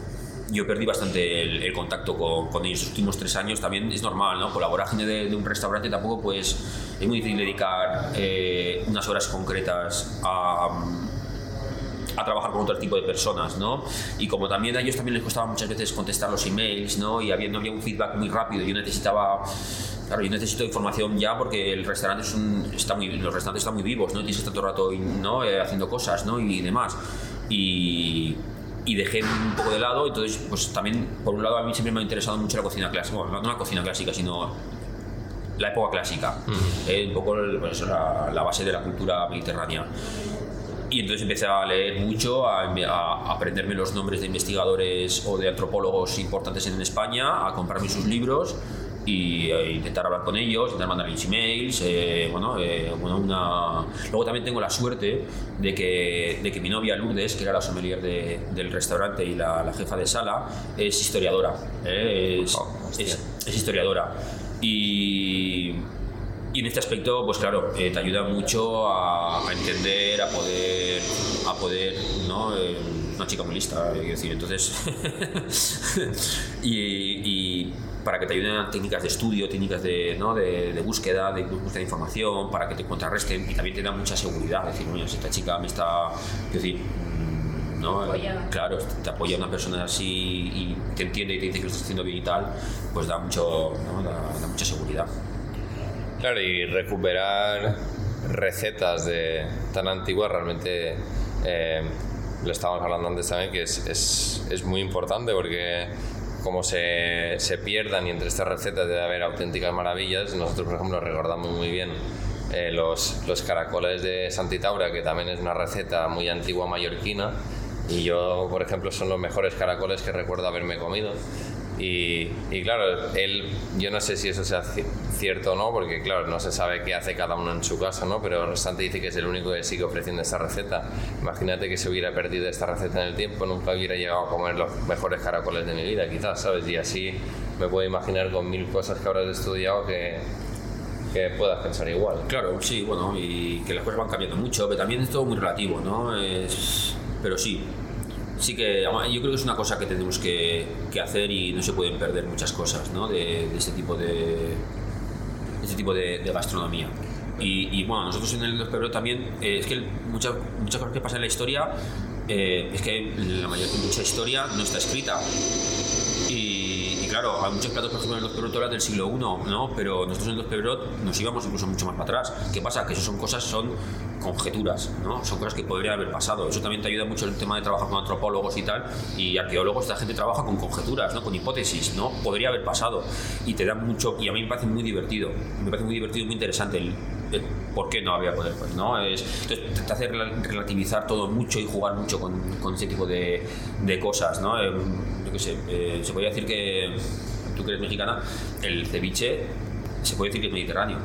yo perdí bastante el, contacto con, con, ellos los últimos tres años. También es normal, ¿no? Con vorágine de, un restaurante tampoco pues es muy difícil dedicar eh, unas horas concretas a, a trabajar con otro tipo de personas, ¿no? Y como también a ellos también les costaba muchas veces contestar los emails, ¿no? Y había, no había un feedback muy rápido, yo necesitaba Claro, yo necesito información ya porque el restaurante es un, está muy, los restaurantes están muy vivos, ¿no? Tienes que estar todo el rato ¿no? Eh, haciendo cosas, ¿no? Y demás. Y, y dejé un poco de lado. Entonces, pues también, por un lado, a mí siempre me ha interesado mucho la cocina clásica. Bueno, no la cocina clásica, sino la época clásica. un poco pues, la, la, base de la cultura mediterránea. Y entonces empecé a leer mucho, a, a, aprenderme los nombres de investigadores o de antropólogos importantes en España, a comprarme sus libros y e intentar hablar con ellos, intentar mandarles emails, eh, bueno, eh, bueno, una... Luego también tengo la suerte de que, de que mi novia Lourdes, que era la sommelier de, del restaurante y la, la, jefa de sala, es historiadora, es, oh, es, es, historiadora. Y, y, en este aspecto, pues claro, te ayuda mucho a, a, entender, a poder, a poder, ¿no? Una chica muy lista, quiero decir, entonces... y, y para que te ayuden a técnicas de estudio, técnicas de, ¿no? de, de, búsqueda, de búsqueda de información, para que te contrarresten y también te da mucha seguridad. Decir, bueno, si esta chica me está. Quiero decir, mm, ¿no? Claro, te apoya una persona así y te entiende y te dice que lo estás haciendo bien y tal, pues da, mucho, ¿no? da, da mucha seguridad.
Claro, y recuperar recetas de, tan antiguas realmente eh, lo estábamos hablando antes también que es, es, es muy importante porque como se, se, pierdan y entre estas recetas debe haber auténticas maravillas nosotros por ejemplo recordamos muy bien eh, los, los caracoles de Santitaura que también es una receta muy antigua mallorquina y yo por ejemplo son los mejores caracoles que recuerdo haberme comido y, y, claro, él, yo no sé si eso sea cierto o no, porque claro, no se sabe qué hace cada uno en su casa, ¿no? Pero restante dice que es el único que sigue ofreciendo esta receta. Imagínate que se hubiera perdido esta receta en el tiempo, nunca hubiera llegado a comer los mejores caracoles de mi vida, quizás, ¿sabes? Y así me puedo imaginar con mil cosas que habrás estudiado que, que puedas pensar igual.
Claro, sí, bueno, y que las cosas van cambiando mucho, pero también es todo muy relativo, ¿no? Es, pero sí, sí que yo creo que es una cosa que tenemos que, que hacer y no se pueden perder muchas cosas ¿no? de, de, ese tipo de, ese tipo de, de gastronomía. Y, bueno, nosotros en el Los también, eh, es que muchas, muchas cosas que pasan en la historia, eh, es que la mayor mucha historia no está escrita. Y, claro, hay muchos platos, por ejemplo, en los Pebrot del siglo I, ¿no? Pero nosotros en los Pebrot nos íbamos incluso mucho más para atrás. ¿Qué pasa? Que eso son cosas, son conjeturas, ¿no? Son cosas que podría haber pasado. Eso también te ayuda mucho el tema de trabajar con antropólogos y tal, y arqueólogos, esta gente trabaja con conjeturas, ¿no? Con hipótesis, ¿no? Podría haber pasado. Y te da mucho, y a mí me parece muy divertido, me parece muy divertido y muy interesante el, el por qué no había poder, pues, ¿no? Es, entonces te hace relativizar todo mucho y jugar mucho con, con ese tipo de, de cosas, ¿no? Eh, yo qué sé, eh, se podría decir que, tú que eres mexicana, el ceviche se puede decir que es mediterráneo.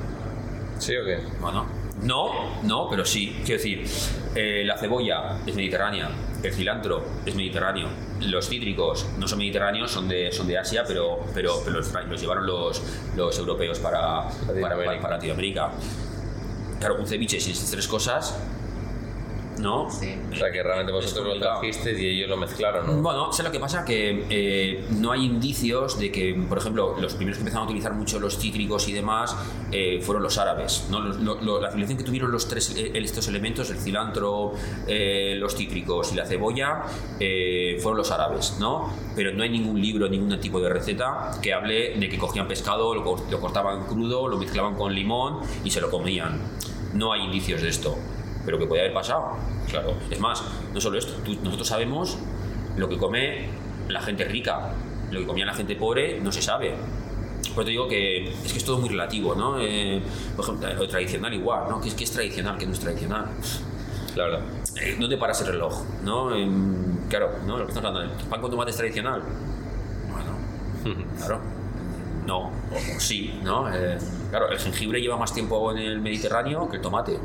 ¿Sí o qué?
Bueno, no, no, pero sí. Quiero decir, eh, la cebolla es mediterránea, el cilantro es mediterráneo, los cítricos no son mediterráneos, son de, son de Asia, pero, pero, pero los, los, llevaron los, los europeos para, para, para, para Latinoamérica. Claro, un ceviche sin esas tres cosas ¿no?
Sí.
O sea, que realmente vosotros lo trajisteis y ellos lo mezclaron, ¿no?
Bueno, sé lo que pasa que eh, no hay indicios de que, por ejemplo, los primeros que empezaron a utilizar mucho los cítricos y demás eh, fueron los árabes, ¿no? Los, lo, lo, la afiliación que tuvieron los tres eh, estos elementos, el cilantro, eh, los cítricos y la cebolla, eh, fueron los árabes, ¿no? Pero no hay ningún libro, ningún tipo de receta que hable de que cogían pescado, lo, lo cortaban crudo, lo mezclaban con limón y se lo comían. No hay indicios de esto pero que podía haber pasado. Claro. Es más, no solo esto, tú, nosotros sabemos lo que come la gente rica, lo que comía la gente pobre no se sabe. Por eso digo que es que es todo muy relativo, ¿no? Eh, por ejemplo, lo tradicional igual, ¿no? ¿Qué es, qué es tradicional? ¿Qué no es tradicional?
Claro.
Eh, ¿Dónde para ese reloj? ¿no? Eh, claro, ¿no? Lo que estamos hablando, ¿el pan con tomate es tradicional? Bueno, claro. No, o, o sí, ¿no? Eh, claro, el jengibre lleva más tiempo en el Mediterráneo que el tomate.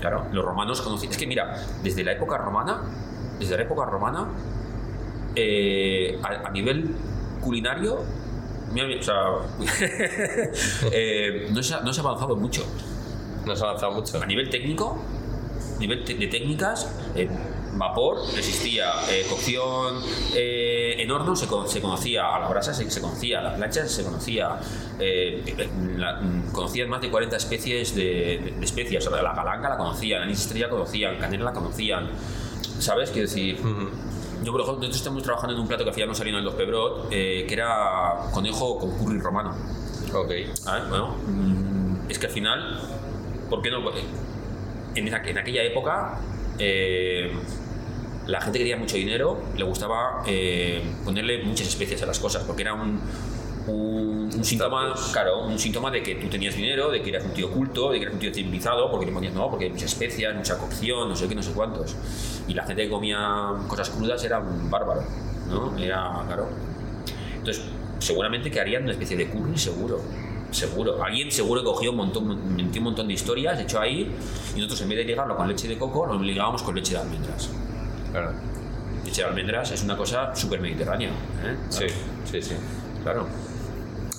Claro, los romanos conocían. Es que mira, desde la época romana, desde la época romana, eh, a, a, nivel culinario, o sea, eh, no, se ha, no, se ha, avanzado mucho.
No se ha avanzado mucho.
A nivel técnico, nivel de técnicas, eh, vapor existía, eh, cocción eh, en horno se, se, conocía, a la brasa se, se conocía, a la plancha se conocía, eh, la, conocían más de 40 especies de, de, de especias, o sea, la galanga la conocían, la anís estrella conocían, canela la conocían, ¿sabes? Quiero decir... Yo, por ejemplo, nosotros estamos trabajando en un plato que hacíamos saliendo en los Pebrot, que era conejo con curry romano.
Ok.
¿Ah, bueno, es que al final, ¿por qué no? En, aquella época, eh, la gente quería mucho dinero, le gustaba eh, ponerle muchas especies a las cosas, porque era un, un, un síntoma, claro, un síntoma de que tú tenías dinero, de que eras un tío culto, de que eras un tío civilizado, porque le ponías, no, porque hay muchas especias, mucha cocción, no sé qué, no sé cuántos. Y la gente que comía cosas crudas era un bárbaro, ¿no? Era, claro. Entonces, seguramente que harían una especie de curry, seguro seguro. Alguien seguro que cogió un montón, metió un montón de historias, echó ahí, y nosotros en vez de ligarlo con leche de coco, lo ligábamos con leche de almendras.
Claro.
Leche de almendras es una cosa súper mediterránea. ¿eh?
Sí, sí, sí.
Claro.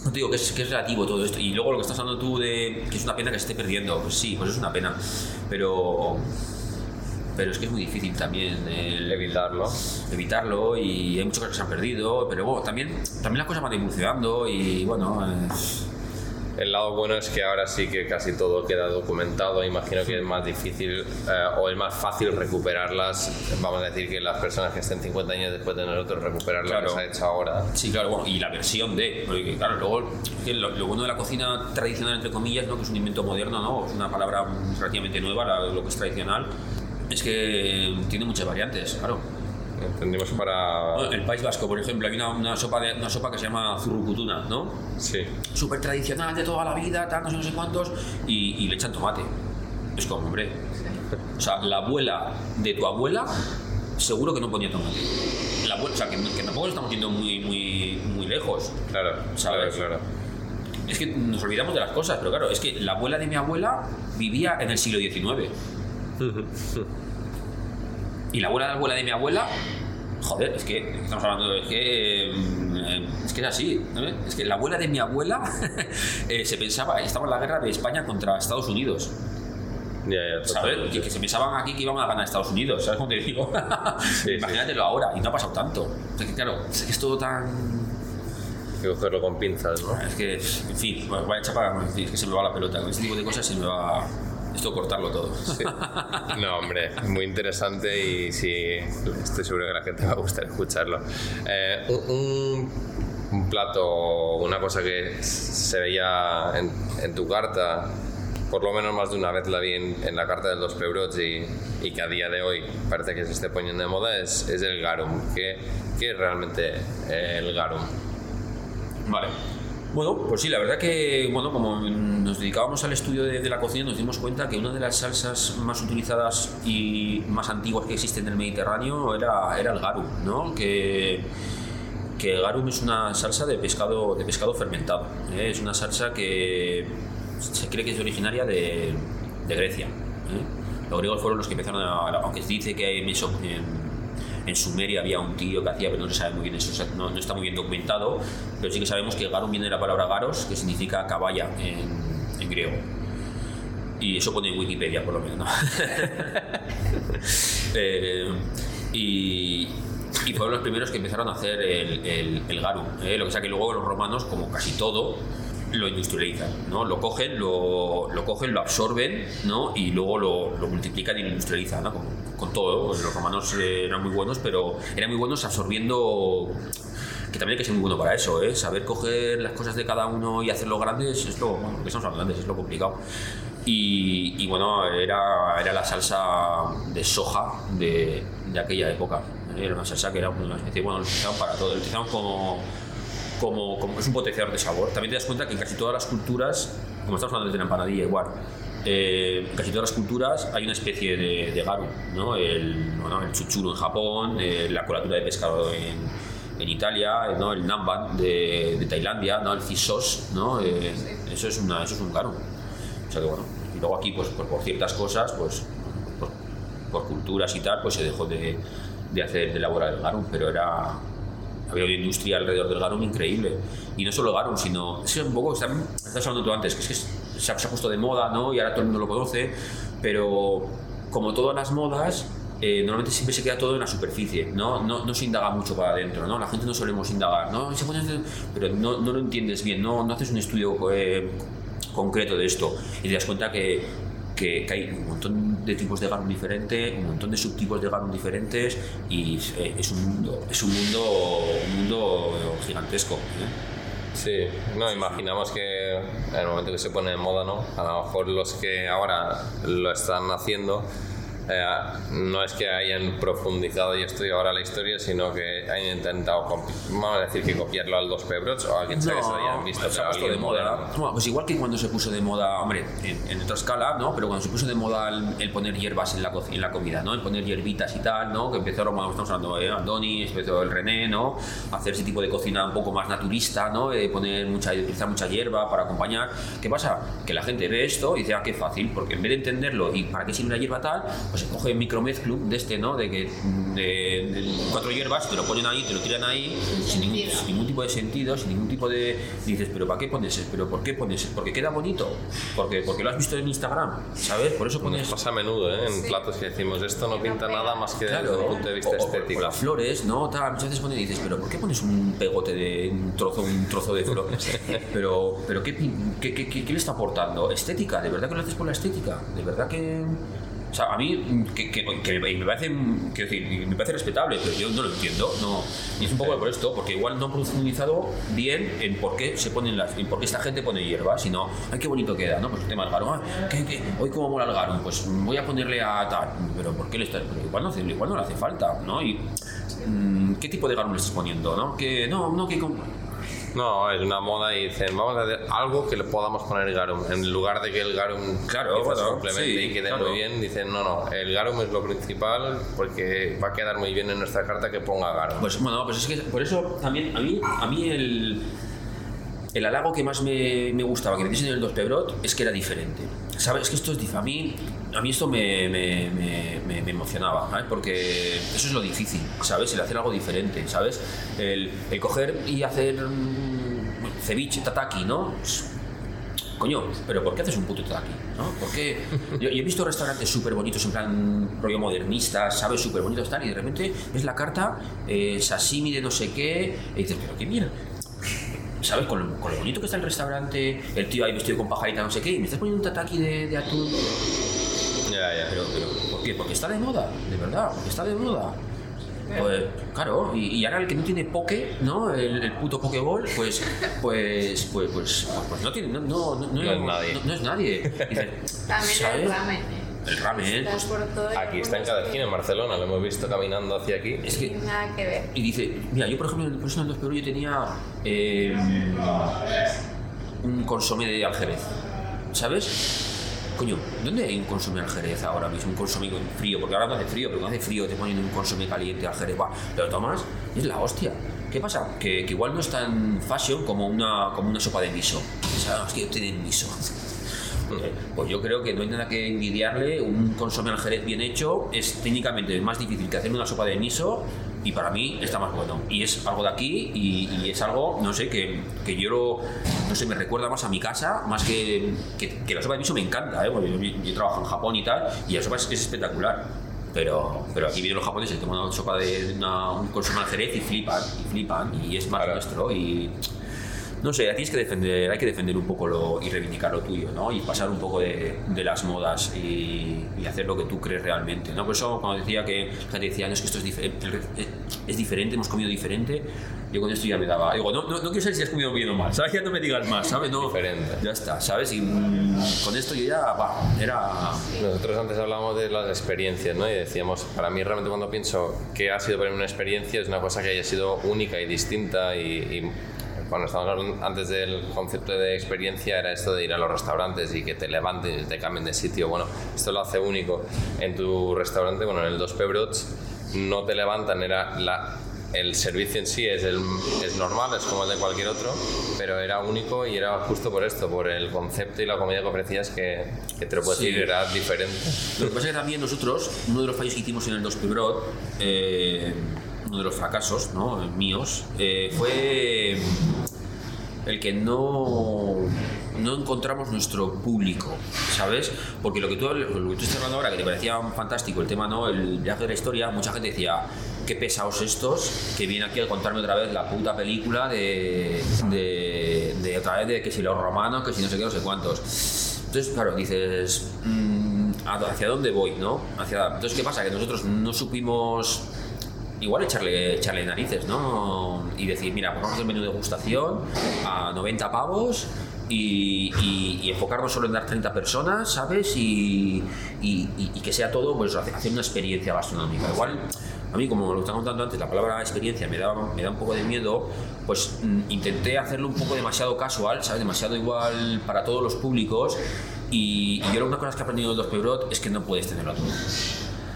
No te digo que es, que es relativo todo esto. Y luego lo que estás hablando tú de que es una pena que se esté perdiendo. Pues sí, pues es una pena. Pero pero es que es muy difícil también el
evitarlo
evitarlo y hay muchas cosas que se han perdido pero bueno también también las cosas van evolucionando y bueno eh,
El lado bueno es que ahora sí que casi todo queda documentado. Imagino que es más difícil eh, o es más fácil recuperarlas. Vamos a decir que las personas que estén 50 años después de nosotros recuperar lo que se ha hecho ahora.
Sí, claro, bueno, y la versión de. Porque, claro, luego lo, bueno de la cocina tradicional, entre comillas, ¿no? que es un invento moderno, ¿no? es una palabra relativamente nueva, lo que es tradicional, es que tiene muchas variantes, claro
entendimos para...
El País Vasco, por ejemplo, hay una, una, sopa, de, una sopa que se llama zurrucutuna, ¿no?
Sí.
Súper tradicional de toda la vida, tal, no sé, no sé cuántos, y, le echan tomate. Es como, hombre. O sea, la abuela de tu abuela seguro que no ponía tomate. La abuela, o sea, que, que tampoco estamos yendo muy, muy, muy lejos.
Claro, ¿sabes? claro, claro.
Es que nos olvidamos de las cosas, pero claro, es que la abuela de mi abuela vivía en el siglo XIX. Y la abuela de la abuela de mi abuela, joder, es que estamos hablando, es que mm, es que es así, es que la abuela de mi abuela eh, se pensaba, estaba en la guerra de España contra Estados Unidos.
Ya, ya,
¿Sabes? Que, que, se pensaban aquí que iban a ganar Estados Unidos, ¿sabes cómo te digo? sí, Imagínatelo ahora, y no ha pasado tanto. Es que claro, es que es todo tan.
Hay que cogerlo con pinzas, ¿no?
Es que, en fin, bueno, voy a echar es que se me va la pelota. Con este tipo de cosas se me va esto cortarlo todo.
No, hombre, muy interesante y sí, estoy seguro que a la gente va a gustar escucharlo. Eh, un, un, plato, una cosa que se veía en, tu carta, por lo menos más de una vez la vi en, la carta del dos pebrots y, y, que a día de hoy parece que se esté poniendo de moda, es, es el garum. ¿Qué, ¿Qué, es realmente el garum?
Vale. Bueno, pues sí, la verdad que, bueno, como nos dedicábamos al estudio de, la cocina, nos dimos cuenta que una de las salsas más utilizadas y más antiguas que existen en el Mediterráneo era, era el garum, ¿no? Que, que el garum es una salsa de pescado, de pescado fermentado. ¿eh? Es una salsa que se cree que es originaria de, de Grecia. ¿eh? Los griegos fueron los que empezaron a, aunque se dice que hay meso, Sumeria había un tío que hacía, pero no se sabe muy bien eso, no, está muy bien documentado, pero sí que sabemos que Garum viene de la palabra Garos, que significa caballa en, griego. Y eso pone en Wikipedia, por lo menos. Eh, y, fueron los primeros que empezaron a hacer el, el, garum. ¿eh? Lo que sea que luego los romanos, como casi todo, lo industrializan, ¿no? Lo cogen, lo, cogen, lo absorben, ¿no? Y luego lo, lo multiplican y lo industrializan, ¿no? Con todo. Pues los romanos eh, eran muy buenos, pero eran muy buenos absorbiendo que también hay que ser muy bueno para eso, ¿eh? saber coger las cosas de cada uno y hacerlo grandes es lo, bueno, que son grandes, es lo complicado. Y, y, bueno, era, era la salsa de soja de, de aquella época. Era una salsa que era una especie, bueno, lo utilizaban para todo, lo utilizaban como, como, como, es un potenciador de sabor. También te das cuenta que en casi todas las culturas, como estamos hablando de la empanadilla igual, eh, en casi todas las culturas hay una especie de, de garu, ¿no? El, bueno, el en Japón, eh, la colatura de pescado en, en Italia, ¿no? el namban de, de, Tailandia, ¿no? el sauce, ¿no? Eh, eso, es una, eso es un garu. O sea que bueno, y luego aquí pues, pues por ciertas cosas, pues por, por, culturas y tal, pues se dejó de, de hacer, de elaborar el garum, pero era había una industria alrededor del garum increíble. Y no solo garum, sino. Es un poco. Estás hablando tú antes, que es que se ha, puesto de moda, ¿no? Y ahora todo el mundo lo conoce, pero como todas las modas, eh, normalmente siempre se queda todo en la superficie, ¿no? No, no se indaga mucho para adentro, ¿no? La gente no solemos indagar, ¿no? Pero no, no, lo entiendes bien, no, no haces un estudio eh, concreto de esto y te das cuenta que, que, hay un montón de tipos de garum diferentes, un montón de subtipos de garum diferentes y eh, es un mundo, es un mundo, un mundo gigantesco.
Sí, no, imaginamos que en el momento que se pone de moda, ¿no? A lo mejor los que ahora lo están haciendo eh, no es que hayan profundizado y estudiado ahora la historia, sino que hayan intentado, vamos a decir que copiarlo al dos pebrots o a alguien no, que se hayan visto.
Pues, se de moda. pues igual que cuando se puso de moda, hombre, en, otra escala, ¿no? Pero cuando se puso de moda el, poner hierbas en la, en la comida, ¿no? El poner hierbitas y tal, ¿no? Que empezaron, bueno, estamos hablando de Andoni, empezó el René, ¿no? Hacer ese tipo de cocina un poco más naturista, ¿no? De poner mucha, utilizar mucha hierba para acompañar. ¿Qué pasa? Que la gente ve esto y dice, ah, qué fácil, porque en vez de entenderlo y para qué sirve la hierba tal, pues pues coge micromezclum de este, ¿no? De que de, cuatro hierbas, te lo ponen ahí, te lo tiran ahí, sin ningún, tipo de sentido, sin ningún tipo de. dices, ¿pero para qué pones eso? ¿Pero por qué pones eso? Porque queda bonito. Porque, porque lo has visto en Instagram, ¿sabes? Por eso pones.
pasa a menudo, ¿eh? En platos que decimos, esto no pinta nada más que desde un punto de vista estético.
O, las flores, ¿no? Tal, muchas veces pones y dices, ¿pero por qué pones un pegote de un trozo, un trozo de flores? pero, pero ¿qué, qué, qué, qué, le está aportando? ¿Estética? ¿De verdad que lo haces por la estética? ¿De verdad que.? O sea, a mí, que, que, me, parece, decir, me parece respetable, pero yo no lo entiendo. No. Y es un poco por esto, porque igual no han profundizado bien en por qué se ponen en por qué esta gente pone hierba, sino, ay, qué bonito queda, ¿no? Pues el tema del garum, ah, ¿qué, hoy cómo mola el garum, pues voy a ponerle a tal, pero ¿por qué le está, igual no, igual no le hace falta, ¿no? Y, mm, ¿qué tipo de garum le estás poniendo, no? Que, no, no, que...
No, es una moda y dicen, vamos a hacer algo que le podamos poner garum. En lugar de que el garum
claro, bueno,
complemente y quede muy bien, dicen, no, no, el garum es lo principal porque va a quedar muy bien en nuestra carta que ponga garum.
Pues bueno, pues es que por eso también a mí, a mí el, el halago que más me, me gustaba que me dicen en el 2 Pebrot es que era diferente. ¿Sabes? que esto es mí, a mí esto me, emocionaba, ¿sabes? Porque eso es lo difícil, ¿sabes? El hacer algo diferente, ¿sabes? El, coger y hacer ceviche, tataki, ¿no? Coño, pero ¿por qué haces un puto tataki? ¿no? Porque yo, yo, he visto restaurantes súper bonitos, en plan rollo modernistas, ¿sabes? Súper bonitos tal, y de repente ves la carta, eh, sashimi de no sé qué, y dices, pero qué mierda. ¿sabes? Con lo, bonito que está el restaurante, el tío ahí vestido con pajarita, no sé qué, y me estás poniendo un tataki de atún.
Ya, ya.
Pero, pero, ¿por qué? Porque está de moda, de verdad, porque está de moda. Pues, claro, y, y, ahora el que no tiene poke, ¿no? El, el puto pokeball, pues, pues, pues, pues, pues, no tiene, no, no, no, no,
es nadie.
No, es nadie.
Dice, También ¿sabes? el ramen, ¿eh?
El ramen,
pues,
aquí está en cada esquina en Barcelona, lo hemos visto caminando hacia aquí.
Es que nada que ver.
Y dice, mira, yo por ejemplo en el personal 2 Perú yo tenía eh, un consomé de Aljerez, ¿sabes? Coño, ¿dónde hay un consomé Jerez ahora mismo? Un consomé frío, porque ahora no hace frío, pero no hace frío, te ponen un consomé caliente al Jerez, va, lo tomas es la hostia. ¿Qué pasa? Que, igual no es tan fashion como una, como una sopa de miso. Es que tienen miso. Pues yo creo que no hay nada que envidiarle. Un consomé al jerez bien hecho es técnicamente más difícil que hacer una sopa de miso y para mí está más bueno. Y es algo de aquí y, es algo, no sé, que, que, yo lo, no sé, me recuerda más a mi casa, más que, que, la sopa de miso me encanta, ¿eh? Porque yo, yo, trabajo en Japón y tal, y la sopa es, es espectacular. Pero, pero aquí vienen los japoneses y toman una sopa de una, un consomé al jerez y flipan, y flipan, y es más nuestro. Y, no sé, tienes que defender, hay que defender un poco lo, y reivindicar lo tuyo, ¿no? Y pasar un poco de, de las modas y, y, hacer lo que tú crees realmente, ¿no? Por eso cuando decía que la gente decía, no, es que esto es, diferente, es diferente, hemos comido diferente, yo con esto ya me daba, digo, no, no, no quiero saber si has comido bien o mal, ¿sabes? Ya no me digas más, ¿sabes? No,
diferente.
Ya está, ¿sabes? Y mmm, con esto yo ya, era...
Nosotros antes hablábamos de las experiencias, ¿no? Y decíamos, para mí realmente cuando pienso que ha sido para mí una experiencia es una cosa que haya sido única y distinta y, y cuando estábamos antes del concepto de experiencia era esto de ir a los restaurantes y que te levanten y te cambien de sitio. Bueno, esto lo hace único en tu restaurante. Bueno, en el 2 Pebrots no te levantan, era la, el servicio en sí es, el, es normal, es como el de cualquier otro, pero era único y era justo por esto, por el concepto y la comida que ofrecías que, que te lo puedo sí. decir, era diferente.
Lo que pasa es que también nosotros, uno de los fallos que hicimos en el 2 Pebrot, eh, uno de los fracasos ¿no? míos eh, fue el que no, no encontramos nuestro público, ¿sabes? Porque lo que tú, lo que tú estás hablando ahora, que te parecía fantástico el tema, ¿no? El viaje de la historia, mucha gente decía, qué pesados estos, que vienen aquí a contarme otra vez la puta película de, de, de otra vez de que si los romanos, que si no sé qué, no sé cuántos. Entonces, claro, dices, mmm, ¿hacia dónde voy, no? Hacia, entonces, ¿qué pasa? Que nosotros no supimos igual echarle, echarle narices, ¿no? Y decir, mira, pues vamos a hacer menú de degustación a 90 pavos y, y, y, enfocarnos solo en dar 30 personas, ¿sabes? Y, y que sea todo, pues hacer una experiencia gastronómica. Igual, a mí, como lo estaba contando antes, la palabra experiencia me da, me da un poco de miedo, pues mm, intenté hacerlo un poco demasiado casual, ¿sabes? Demasiado igual para todos los públicos. Y, yo una cosa que he aprendido de los Pebrot es que no puedes tenerlo todo.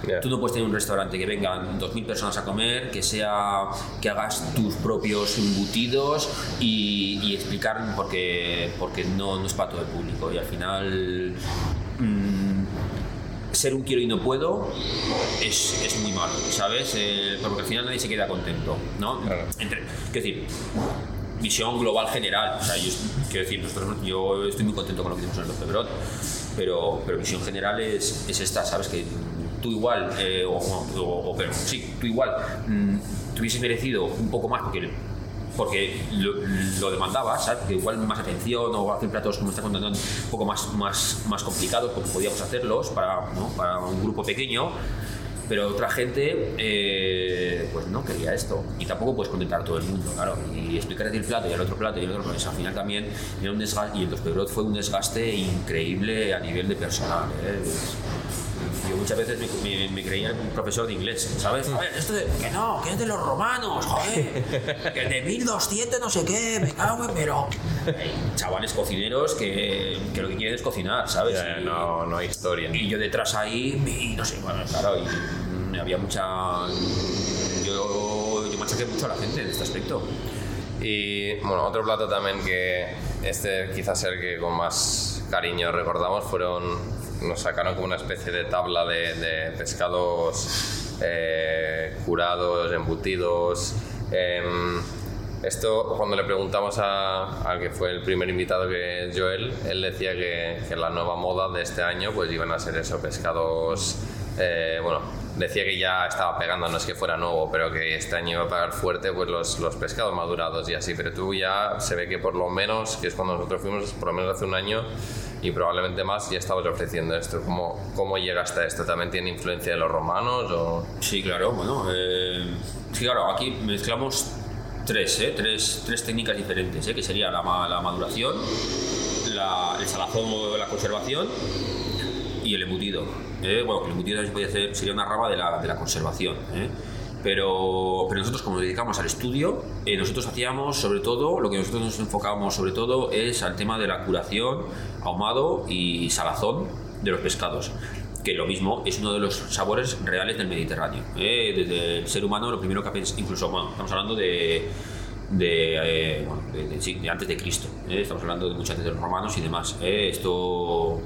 Yeah. Tú no puedes tener un restaurante que vengan 2.000 personas a comer, que sea que hagas tus propios embutidos y, y explicar porque, porque no, no es para todo el público. Y al final mmm, ser un quiero y no puedo es, es muy malo, ¿sabes? Eh, porque al final nadie se queda contento, ¿no? Entre, es decir, visión global general. O sea, yo, quiero decir, nosotros, yo estoy muy contento con lo que hicimos en el Pebrot, pero, pero visión general es, es esta, ¿sabes? Que tú igual, eh, o, o, pero sí, tú igual, mmm, te hubieses merecido un poco más porque porque lo, lo demandabas, ¿sabes? Que igual más atención o hacer platos, como está contando, un poco más, más, más complicados, porque podíamos hacerlos para, ¿no? para un grupo pequeño, pero otra gente eh, pues no quería esto y tampoco puedes contentar a todo el mundo claro y explicar el plato y el otro plato y el otro pues al final también era un desgaste y el fue un desgaste increíble a nivel de personal ¿eh? Muchas veces me, me, creía un profesor de inglés, ¿sabes? esto de, que no, que es de los romanos, joder, que de 1200 no sé qué, me cago en, pero... Hay chavales cocineros que, que, lo que quieren es cocinar, ¿sabes?
y, no, no hay historia.
Y yo detrás ahí, y no sé, bueno, claro, y había mucha... Yo, yo machaqué mucho a la gente en este aspecto.
Y bueno, otro plato también que este quizás el que con más cariño recordamos fueron nos sacaron como una especie de tabla de, pescados eh, curados, embutidos. Em, esto, cuando le preguntamos al que fue el primer invitado, que es Joel, él decía que, que, la nueva moda de este año pues iban a ser eso, pescados, eh, bueno, decía que ya estaba pegando, no es que fuera nuevo, pero que este año iba a pegar fuerte pues los, los pescados madurados y así, pero tú ya se ve que por lo menos, que es cuando nosotros fuimos, por lo menos hace un año, y probablemente más ya estabas ofreciendo esto. ¿Cómo, cómo llega hasta esto? ¿También tiene influencia de los romanos? O?
Sí, claro, bueno, eh, sí, claro, aquí mezclamos tres, ¿eh? tres, tres técnicas diferentes, ¿eh? que sería la, la maduración, la, el salazón o la conservación y el embutido. ¿eh? Bueno, el embutido sería una rama de la, de la conservación. ¿eh? Pero, pero nosotros como nos dedicamos al estudio, eh, nosotros hacíamos sobre todo, lo que nosotros nos enfocábamos sobre todo es al tema de la curación, ahumado y salazón de los pescados que lo mismo es uno de los sabores reales del Mediterráneo. ¿eh? Desde el ser humano, lo primero que hace, incluso, bueno, estamos hablando de, de, eh, bueno, de, de, de, antes de Cristo, ¿eh? estamos hablando de mucho antes de los romanos y demás. ¿eh? Esto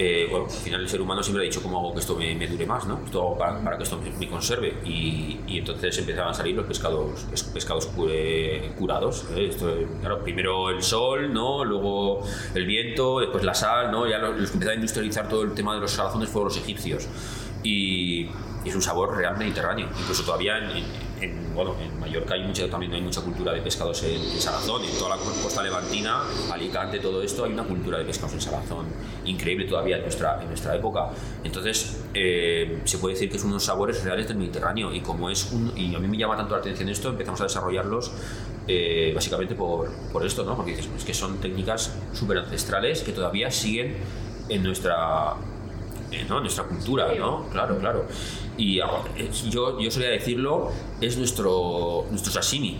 eh, bueno, al final el ser humano siempre ha dicho cómo hago que esto me, dure más, ¿no? Esto para, para que esto me, conserve. Y, y, entonces empezaban a salir los pescados, pescados curados. ¿eh? Esto, claro, primero el sol, ¿no? Luego el viento, después la sal, ¿no? Ya los, los que empezaron a industrializar todo el tema de los salazones fueron los egipcios. Y, y es un sabor real mediterráneo. Incluso todavía en, en, bueno, en Mallorca hay mucha, también hay mucha cultura de pescados en, en, salazón, en toda la costa levantina, Alicante, todo esto, hay una cultura de pescados en salazón increíble todavía en nuestra, en nuestra época. Entonces, eh, se puede decir que son unos sabores reales del Mediterráneo y como es un, y a mí me llama tanto la atención esto, empezamos a desarrollarlos eh, básicamente por, por, esto, ¿no? Porque dices, es que son técnicas súper ancestrales que todavía siguen en nuestra eh, ¿no? nuestra cultura, ¿no? Claro, claro. Y ah, yo, yo solía decirlo, es nuestro, nuestro sashimi.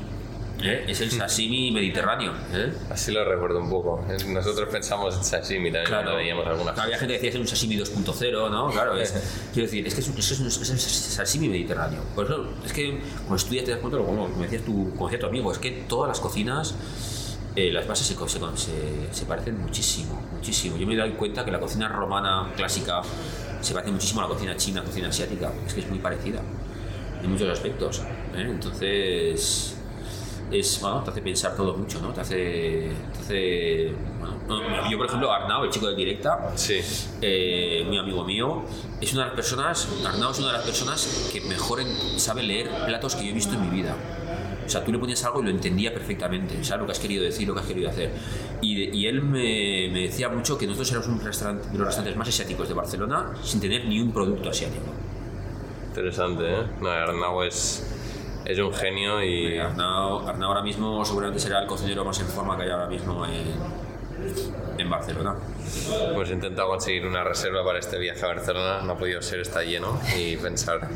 ¿eh? Es el sashimi mediterráneo. ¿eh?
Así lo recuerdo un poco. Nosotros pensamos en sashimi también
claro.
veíamos algunas
Había gente que decía que es un sashimi 2.0, ¿no? Claro, es, quiero decir, es que es, es, es, es sashimi mediterráneo. Por eso, es que cuando estudias te das cuenta, como, como decías tu, como decía tu amigo, es que todas las cocinas eh, las bases se, se, se, parecen muchísimo, muchísimo. Yo me doy cuenta que la cocina romana clásica se parece muchísimo a la cocina china, cocina asiática. Es que es muy parecida en muchos aspectos. ¿eh? Entonces, es, bueno, te hace pensar todo mucho, ¿no? Te hace, te hace bueno, yo por ejemplo Arnau, el chico de Directa,
sí.
eh, muy amigo mío, es una de las personas, Arnau es una de las personas que mejor en, sabe leer platos que yo he visto en mi vida. O sea, tú le ponías algo y lo entendía perfectamente, ¿sabes? Lo que has querido decir, lo que has querido hacer. Y, de, y él me, me, decía mucho que nosotros éramos un restaurante, de los restaurantes más asiáticos de Barcelona sin tener ni un producto asiático.
Interesante, ¿eh? No, Arnau es, es un genio y...
Arnau, Arnau ahora mismo seguramente será el cocinero más en forma que hay ahora mismo en, en Barcelona.
Pues he intentado conseguir una reserva para este viaje a Barcelona, no ha podido ser, está lleno y pensar,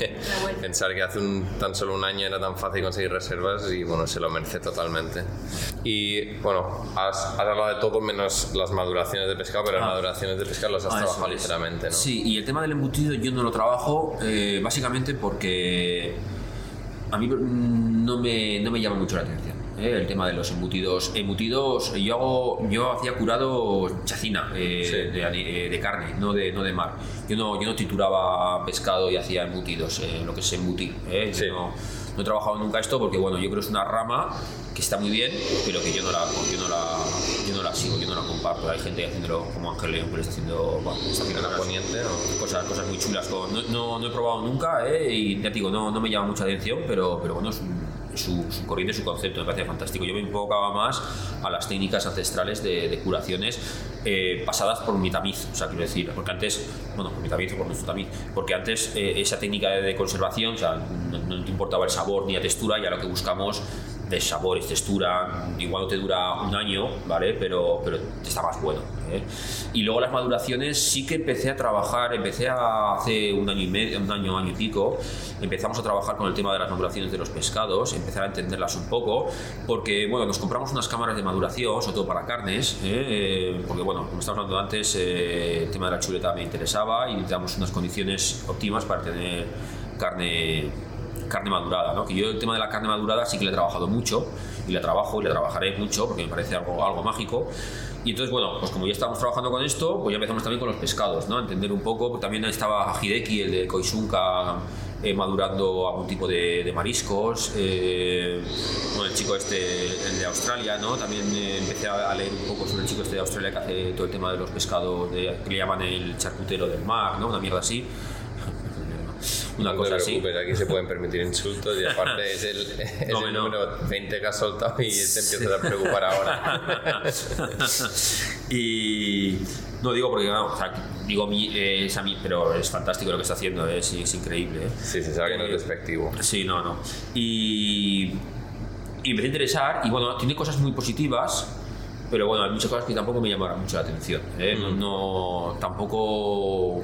pensar que hace un, tan solo un año era tan fácil conseguir reservas y bueno, se lo merece totalmente. Y bueno, has, has hablado de todo menos las maduraciones de pescado, pero ah. las maduraciones de pescado las has ah, trabajado ligeramente, ¿no?
Sí, y el tema del embutido yo no lo trabajo eh, básicamente porque a mí no me, no me llama mucho la atención. El tema de los embutidos. Embutidos, yo hago, yo hacía curado chacina de, carne, no de, no de mar. Yo no, yo no trituraba pescado y hacía embutidos, lo que es embutir. no, he trabajado nunca esto porque bueno, yo creo que es una rama que está muy bien, pero que yo no la, yo no la, yo no la sigo, yo no la comparto. Hay gente haciéndolo como Ángel León que está haciendo, bueno, está haciendo
poniente,
cosas, cosas muy chulas. No, no, no, he probado nunca ¿eh? y ya te digo, no, no me llama mucha atención, pero, pero bueno, es su, su, corriente, su concepto me parece fantástico. Yo me enfocaba más a las técnicas ancestrales de, curaciones eh, pasadas por mi tamiz, o sea, quiero decir, porque antes, bueno, por mi tamiz o por nuestro tamiz, porque antes eh, esa técnica de, conservación, o sea, no, no, te importaba el sabor ni la textura, ya lo que buscamos de sabores, textura, igual no te dura un año, ¿vale? Pero, pero está más bueno. ¿eh? Y luego las maduraciones sí que empecé a trabajar, empecé a, hace un año y medio, un año, año y pico, empezamos a trabajar con el tema de las maduraciones de los pescados, empezar a entenderlas un poco, porque, bueno, nos compramos unas cámaras de maduración, sobre todo para carnes, ¿eh? porque, bueno, como estábamos hablando antes, eh, el tema de la chuleta me interesaba y necesitamos unas condiciones óptimas para tener carne carne madurada, ¿no? Que yo el tema de la carne madurada sí que le he trabajado mucho y le trabajo y le trabajaré mucho porque me parece algo, algo mágico. Y entonces, bueno, pues como ya estamos trabajando con esto, pues ya empezamos también con los pescados, ¿no? entender un poco, pues también estaba Hideki, el de Koisunka, eh, madurando algún tipo de, mariscos. Eh, el chico este, el de Australia, ¿no? También eh, empecé a, leer un poco sobre el chico este de Australia que hace todo el tema de los pescados, de, que le llaman el charcutero del mar, ¿no? Una mierda así una cosa así.
Aquí se pueden permitir insultos y aparte es el, es el número 20 que has soltado y te empiezas a preocupar ahora.
y no digo porque, no, o sea, digo mi, eh, es a mí, pero es fantástico lo que está haciendo, eh, es, es increíble. ¿eh?
Sí, se sabe que no es despectivo.
Sí, no, no. Y, y empecé a interesar y bueno, tiene cosas muy positivas pero bueno, hay muchas cosas que tampoco me llamaron mucho la atención. Mm. no, tampoco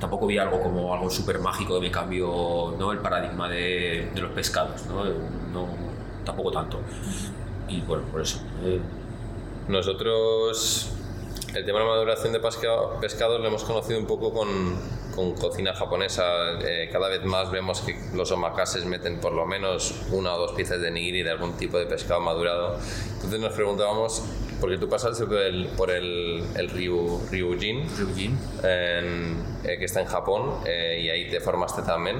tampoco vi algo como algo súper mágico que me cambió ¿no? el paradigma de, de los pescados, ¿no? ¿no? tampoco tanto. Y bueno, por eso. Eh.
Nosotros el tema de la maduración de pescado, pescados lo hemos conocido un poco con, con cocina japonesa. Eh, cada vez más vemos que los omakases meten por lo menos una o dos piezas de nigiri de algún tipo de pescado madurado. Entonces nos preguntábamos porque tú pasaste por el, por el, el Ryu, Ryujin, eh, que está en Japón, eh, y ahí te formaste también.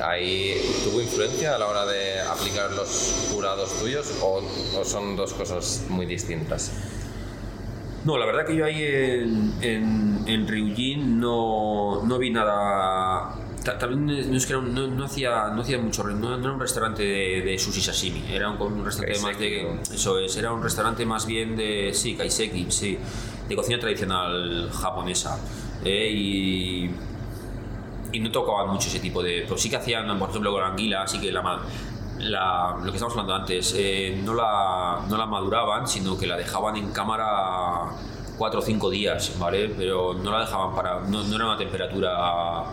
¿Ahí tuvo influencia a la hora de aplicar los curados tuyos o, son dos cosas muy distintas?
No, la verdad que yo ahí en, en, en Ryujin no, no vi nada también no es que no, hacía no hacía mucho no, era un restaurante de, de, sushi sashimi era un, restaurante más de eso es era un restaurante más bien de sí kaiseki sí de cocina tradicional japonesa eh, y y no tocaban mucho ese tipo de pero sí que hacían por ejemplo con la anguila así que la, la, lo que estábamos hablando antes eh, no la no la maduraban sino que la dejaban en cámara cuatro o cinco días vale pero no la dejaban para no, no era una temperatura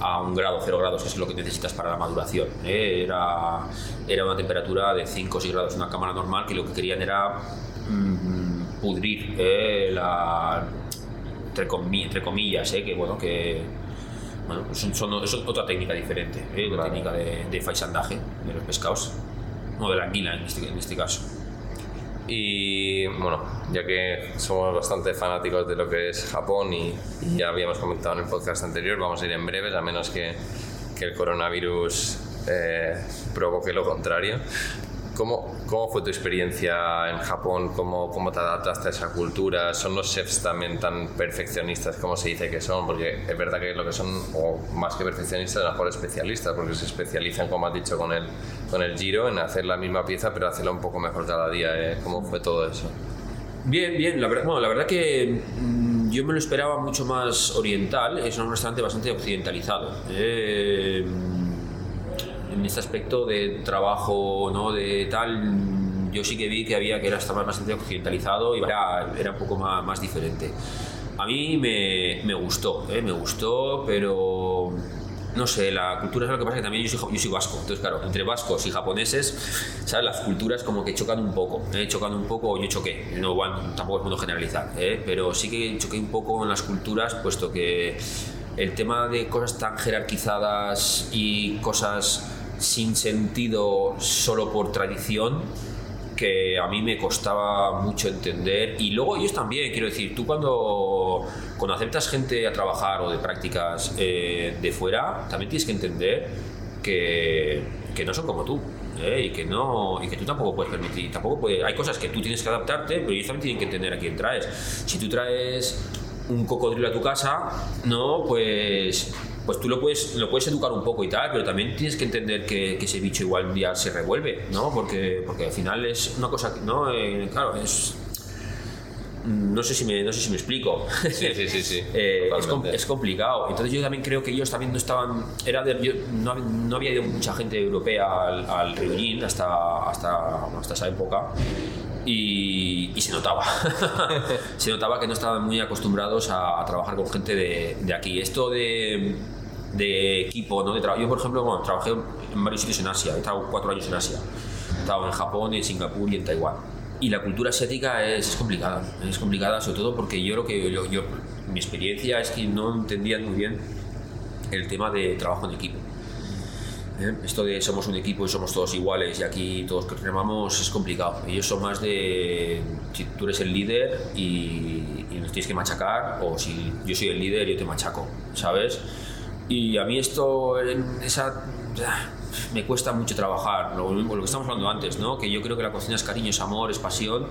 a un grado, 0 grados, que es lo que necesitas para la maduración. ¿eh? Era, era una temperatura de 5 o 6 grados, una cámara normal, que lo que querían era mm, pudrir ¿eh? la, entre, comillas, ¿eh? que bueno, que bueno, pues son, es otra técnica diferente, ¿eh? la técnica de, de faisandaje de los pescados, no de la anguila en este, en este caso.
Y bueno, ya que somos bastante fanáticos de lo que es Japón y, ya habíamos comentado en el podcast anterior, vamos a ir en breves, a menos que, que el coronavirus eh, provoque lo contrario. ¿Cómo, ¿Cómo, fue tu experiencia en Japón? ¿Cómo, ¿Cómo te adaptaste a esa cultura? ¿Son los chefs también tan perfeccionistas como se dice que son? Porque es verdad que lo que son, o más que perfeccionistas, a lo mejor especialistas, porque se especializan, como has dicho, con el, con el giro, en hacer la misma pieza, pero hacerla un poco mejor cada día. ¿eh? ¿Cómo fue todo eso?
Bien, bien. La verdad, bueno, la verdad que mm, yo me lo esperaba mucho más oriental. Es un restaurante bastante occidentalizado. Eh, en este aspecto de trabajo, ¿no? De tal, yo sí que vi que había que era estaba bastante occidentalizado y era, era un poco más, más diferente. A mí me, me gustó, ¿eh? me gustó, pero no sé, la cultura es lo que pasa que también yo soy, yo soy vasco, entonces claro, entre vascos y japoneses, ¿sabes? Las culturas como que chocan un poco, ¿eh? chocan un poco, yo choqué, no, tampoco es bueno generalizar, ¿eh? pero sí que choqué un poco en las culturas, puesto que el tema de cosas tan jerarquizadas y cosas sin sentido solo por tradición, que a mí me costaba mucho entender y luego ellos también, quiero decir, tú cuando, cuando aceptas gente a trabajar o de prácticas eh, de fuera, también tienes que entender que, que no son como tú. ¿eh? y que no y que tú tampoco puedes permitir tampoco puede, hay cosas que tú tienes que adaptarte pero ellos también tienen que entender a quién traes si tú traes un cocodrilo a tu casa no pues pues tú lo puedes, lo puedes educar un poco y tal, pero también tienes que entender que, ese bicho igual un día se revuelve, ¿no? Porque, porque al final es una cosa que, ¿no? Eh, claro, es... No sé, si me, no sé si me explico.
Sí, sí, sí. sí
eh, es, complicado. Entonces yo también creo que ellos también no estaban... Era de, no, no, había ido mucha gente europea al, al hasta, hasta, hasta esa época y, y se notaba. se notaba que no estaban muy acostumbrados a, a trabajar con gente de, de aquí. Esto de de equipo, ¿no? De yo, por ejemplo, bueno, trabajé en varios sitios en Asia, he estado cuatro años en Asia. He estado en Japón, en Singapur y en Taiwán. Y la cultura asiática es, complicada, es complicada sobre todo porque yo lo que yo, mi experiencia es que no entendían muy bien el tema de trabajo en equipo. ¿Eh? Esto de somos un equipo y somos todos iguales y aquí todos que remamos es complicado. Ellos son más de si tú eres el líder y, y nos tienes que machacar o si yo soy el líder yo te machaco, ¿sabes? Y a mí esto, esa, me cuesta mucho trabajar, lo, lo que estamos hablando antes, ¿no? que yo creo que la cocina es cariño, es amor, es pasión,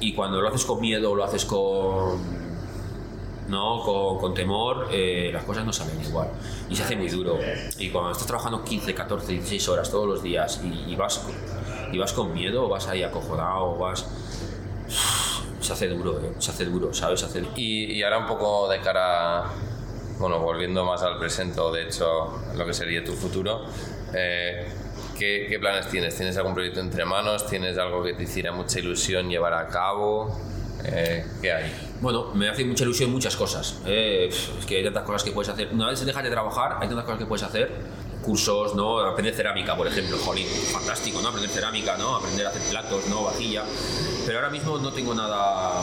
y cuando lo haces con miedo, lo haces con, ¿no? con, con temor, eh, las cosas no salen igual. Y se hace muy duro. Y cuando estás trabajando 15, 14, 16 horas todos los días y, vas, y vas con miedo, o vas ahí acojonado, vas... Se hace duro, ¿eh? se hace duro, ¿sabes? hacer
Y, y ahora un poco de cara bueno, volviendo más al presente o de hecho lo que sería tu futuro, eh, ¿qué, planes tienes? ¿Tienes algún proyecto entre manos? ¿Tienes algo que te hiciera mucha ilusión llevar a cabo? Eh, ¿Qué hay?
Bueno, me hace mucha ilusión muchas cosas. Eh, es que hay tantas cosas que puedes hacer. Una vez dejas de trabajar, hay tantas cosas que puedes hacer. Cursos, ¿no? Aprender cerámica, por ejemplo. Jolín, fantástico, ¿no? Aprender cerámica, ¿no? Aprender a hacer platos, ¿no? Vajilla. Pero ahora mismo no tengo nada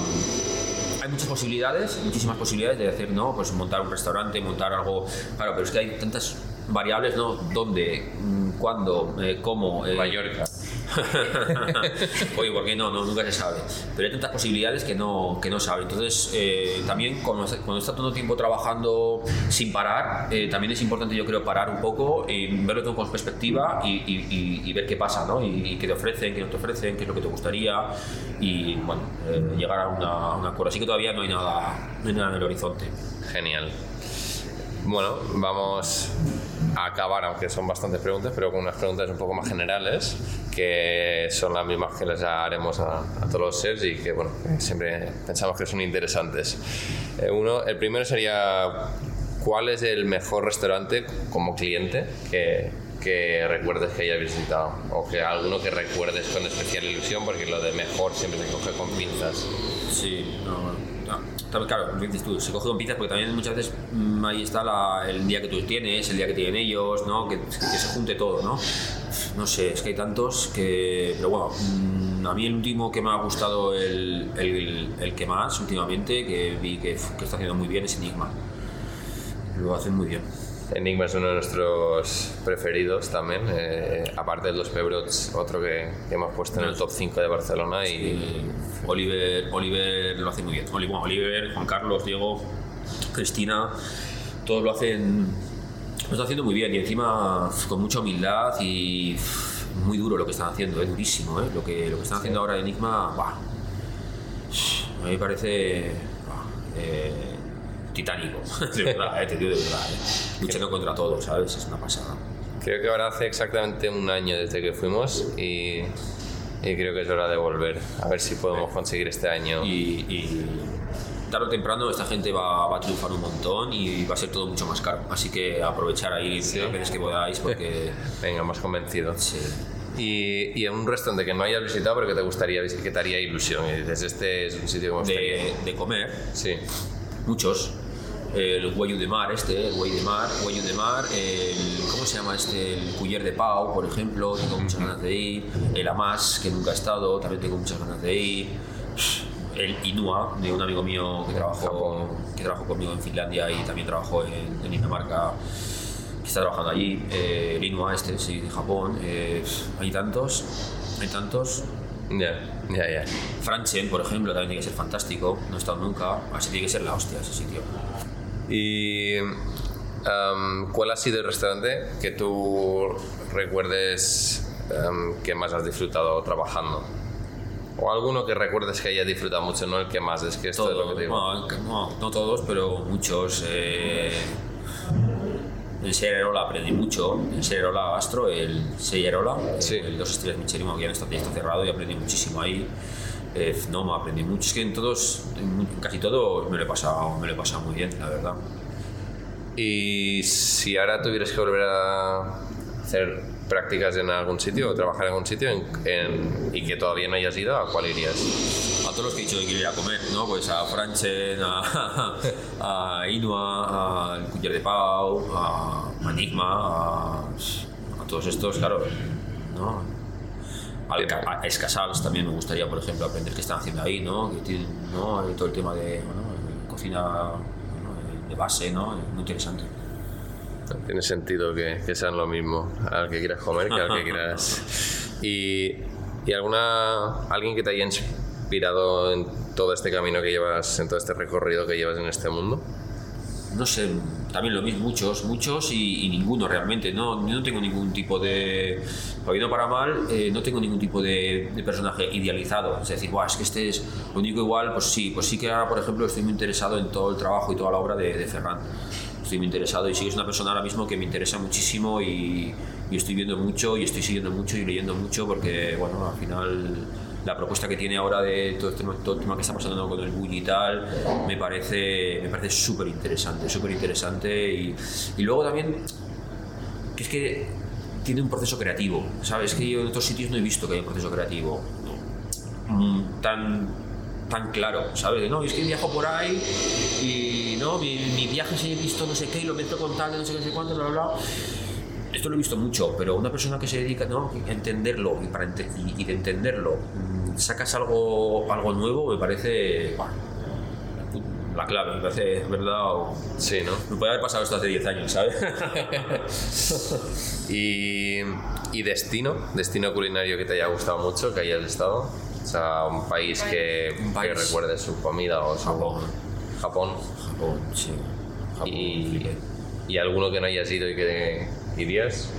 hay muchas posibilidades, muchísimas posibilidades de hacer, ¿no? Pues montar un restaurante, montar algo. Claro, pero es que hay tantas variables, ¿no? ¿Dónde? Mm, ¿Cuándo? Eh, ¿Cómo?
Eh, Mallorca.
Oye, ¿por qué no? no? Nunca se sabe. Pero hay tantas posibilidades que no, que no sabe. Entonces, eh, también cuando, cuando está todo el tiempo trabajando sin parar, eh, también es importante, yo creo, parar un poco y verlo todo con perspectiva y, y, y, ver qué pasa, ¿no? Y, qué te ofrecen, qué no te ofrecen, qué es lo que te gustaría y, bueno, eh, llegar a una, una acuerdo. Así que todavía no hay nada, no hay nada en el horizonte.
Genial. Bueno, vamos a acabar, aunque son bastantes preguntas, pero con unas preguntas un poco más generales, que son las mismas que les haremos a, todos los seres y que, bueno, siempre pensamos que son interesantes. Eh, uno, el primero sería, ¿cuál es el mejor restaurante como cliente que, que recuerdes que hayas visitado? O que alguno que recuerdes con especial ilusión, porque lo de mejor siempre se coge con pinzas.
Sí, no, claro, lo dices tú, se coge con pinzas porque también muchas veces mm, ahí está el día que tú tienes, el día que tienen ellos, ¿no? Que, se junte todo, ¿no? No sé, es que hay tantos que. Pero bueno, mm, a mí el último que me ha gustado, el, el, el que más últimamente, que vi que, que está haciendo muy bien, es Enigma. Lo hacen muy bien.
Enigma es uno de nuestros preferidos también, eh, aparte de los Pebrots, otro que, que, hemos puesto en el top 5 de Barcelona. y
Oliver, Oliver lo hace muy bien. Oliver, Juan Carlos, Diego, Cristina, todos lo hacen, lo están haciendo muy bien y encima con mucha humildad y muy duro lo que están haciendo, es durísimo. ¿eh? Lo, que, lo que están haciendo ahora en Enigma, bah, a mí me parece. eh, titánico, de verdad, eh, te digo de verdad, eh. luchando contra todo, ¿sabes? Es una pasada.
Creo que ahora hace exactamente un año desde que fuimos y, y creo que es hora de volver, a ver si podemos conseguir este año.
Y, y tarde o temprano esta gente va, va, a triunfar un montón y va a ser todo mucho más caro, así que aprovechar ahí ¿Sí? las veces que podáis porque...
Venga, más convencido.
Sí.
Y, y, en un restaurante que no hayas visitado pero que te gustaría visitar, que te haría ilusión y dices, este es un sitio que me
gustaría... De, de comer.
Sí.
Muchos el Guayu de Mar, este, el Guayu de Mar, Guayu de Mar, el, ¿cómo se llama este? El Cuyer de Pau, por ejemplo, tengo muchas ganas de ir, el Amas, que nunca he estado, también tengo muchas ganas de ir, el Inua, de un amigo mío que trabajó, que trabajó conmigo en Finlandia y también trabajó en, en Dinamarca, que está trabajando allí, eh, el Inua este, sí, de Japón, eh, hay tantos, hay tantos,
Ya, ya, ya.
Franchen, por ejemplo, también tiene que ser fantástico. No he estado nunca, así tiene que ser la hostia ese sitio.
¿Y em, cuál ha sido el restaurante que tú recuerdes em, que más has disfrutado trabajando? O alguno que recuerdes que hayas disfrutado mucho, no el que más, es que esto es lo que digo.
No, no, no todos, pero muchos. Eh, en Sererola aprendí mucho, en Sererola Astro, el Seyerola,
Sí.
el dos estrellas Michelin, que ya está cerrado y aprendí muchísimo ahí. Eh, no, me aprendí mucho, es que en todos, en casi todo me lo he pasado, me lo he pasado muy bien, la verdad.
Y si ahora tuvieras que volver a hacer prácticas en algún sitio o trabajar en algún sitio en- en- y que todavía no hayas ido, ¿a cuál irías?
A todos los que he dicho que quiero ir a comer, ¿no? Pues a Franchen, a, a Inua, al Culler de Pau, a Enigma, a, a todos estos, claro, ¿no? Al, ca- a Escasals también me gustaría, por ejemplo, aprender qué están haciendo ahí, ¿no? Que tienen, ¿no? Todo el tema de bueno, cocina ¿no? de base, ¿no? Muy interesante.
Tiene sentido que, que sean lo mismo al que quieras comer que al que quieras. Y, y alguna alguien que te haya inspirado en todo este camino que llevas, en todo este recorrido que llevas en este mundo.
no sé, también lo mismo, muchos, muchos y, y ninguno realmente. No, no tengo ningún tipo de, para bien o para mal, eh, no tengo ningún tipo de, de personaje idealizado. Es decir, "Buah, es que este es lo único igual, pues sí, pues sí que ahora, por ejemplo, estoy muy interesado en todo el trabajo y toda la obra de, de Ferran. Estoy muy interesado y sí es una persona ahora mismo que me interesa muchísimo y, y estoy viendo mucho y estoy siguiendo mucho y leyendo mucho porque, bueno, al final la propuesta que tiene ahora de todo, este, tema que está pasando con el bully y tal me parece me parece súper interesante súper interesante y, y luego también que es que tiene un proceso creativo sabes que yo en otros sitios no he visto que haya un proceso creativo mm, tan tan claro, ¿sabes? No, es que viajo por ahí y no, mi, mi viaje se he visto no sé qué y lo meto con tal no sé qué, no sé cuánto, bla, bla, bla. Esto lo he visto mucho, pero una persona que se dedica ¿no? a entenderlo y, para ente- y, y de entenderlo sacas algo, algo nuevo, me parece la clave, me parece, ¿verdad? O-
Sí, ¿no?
Me puede haber pasado esto hace 10 años, ¿sabes?
Y, y destino, destino culinario que te haya gustado mucho, que hayas estado. O sea, un país que,
Un país.
que recuerdes su comida o su.
Japón.
Japón.
Japón, sí. Japón,
Y, y alguno que no hayas ido y que irías.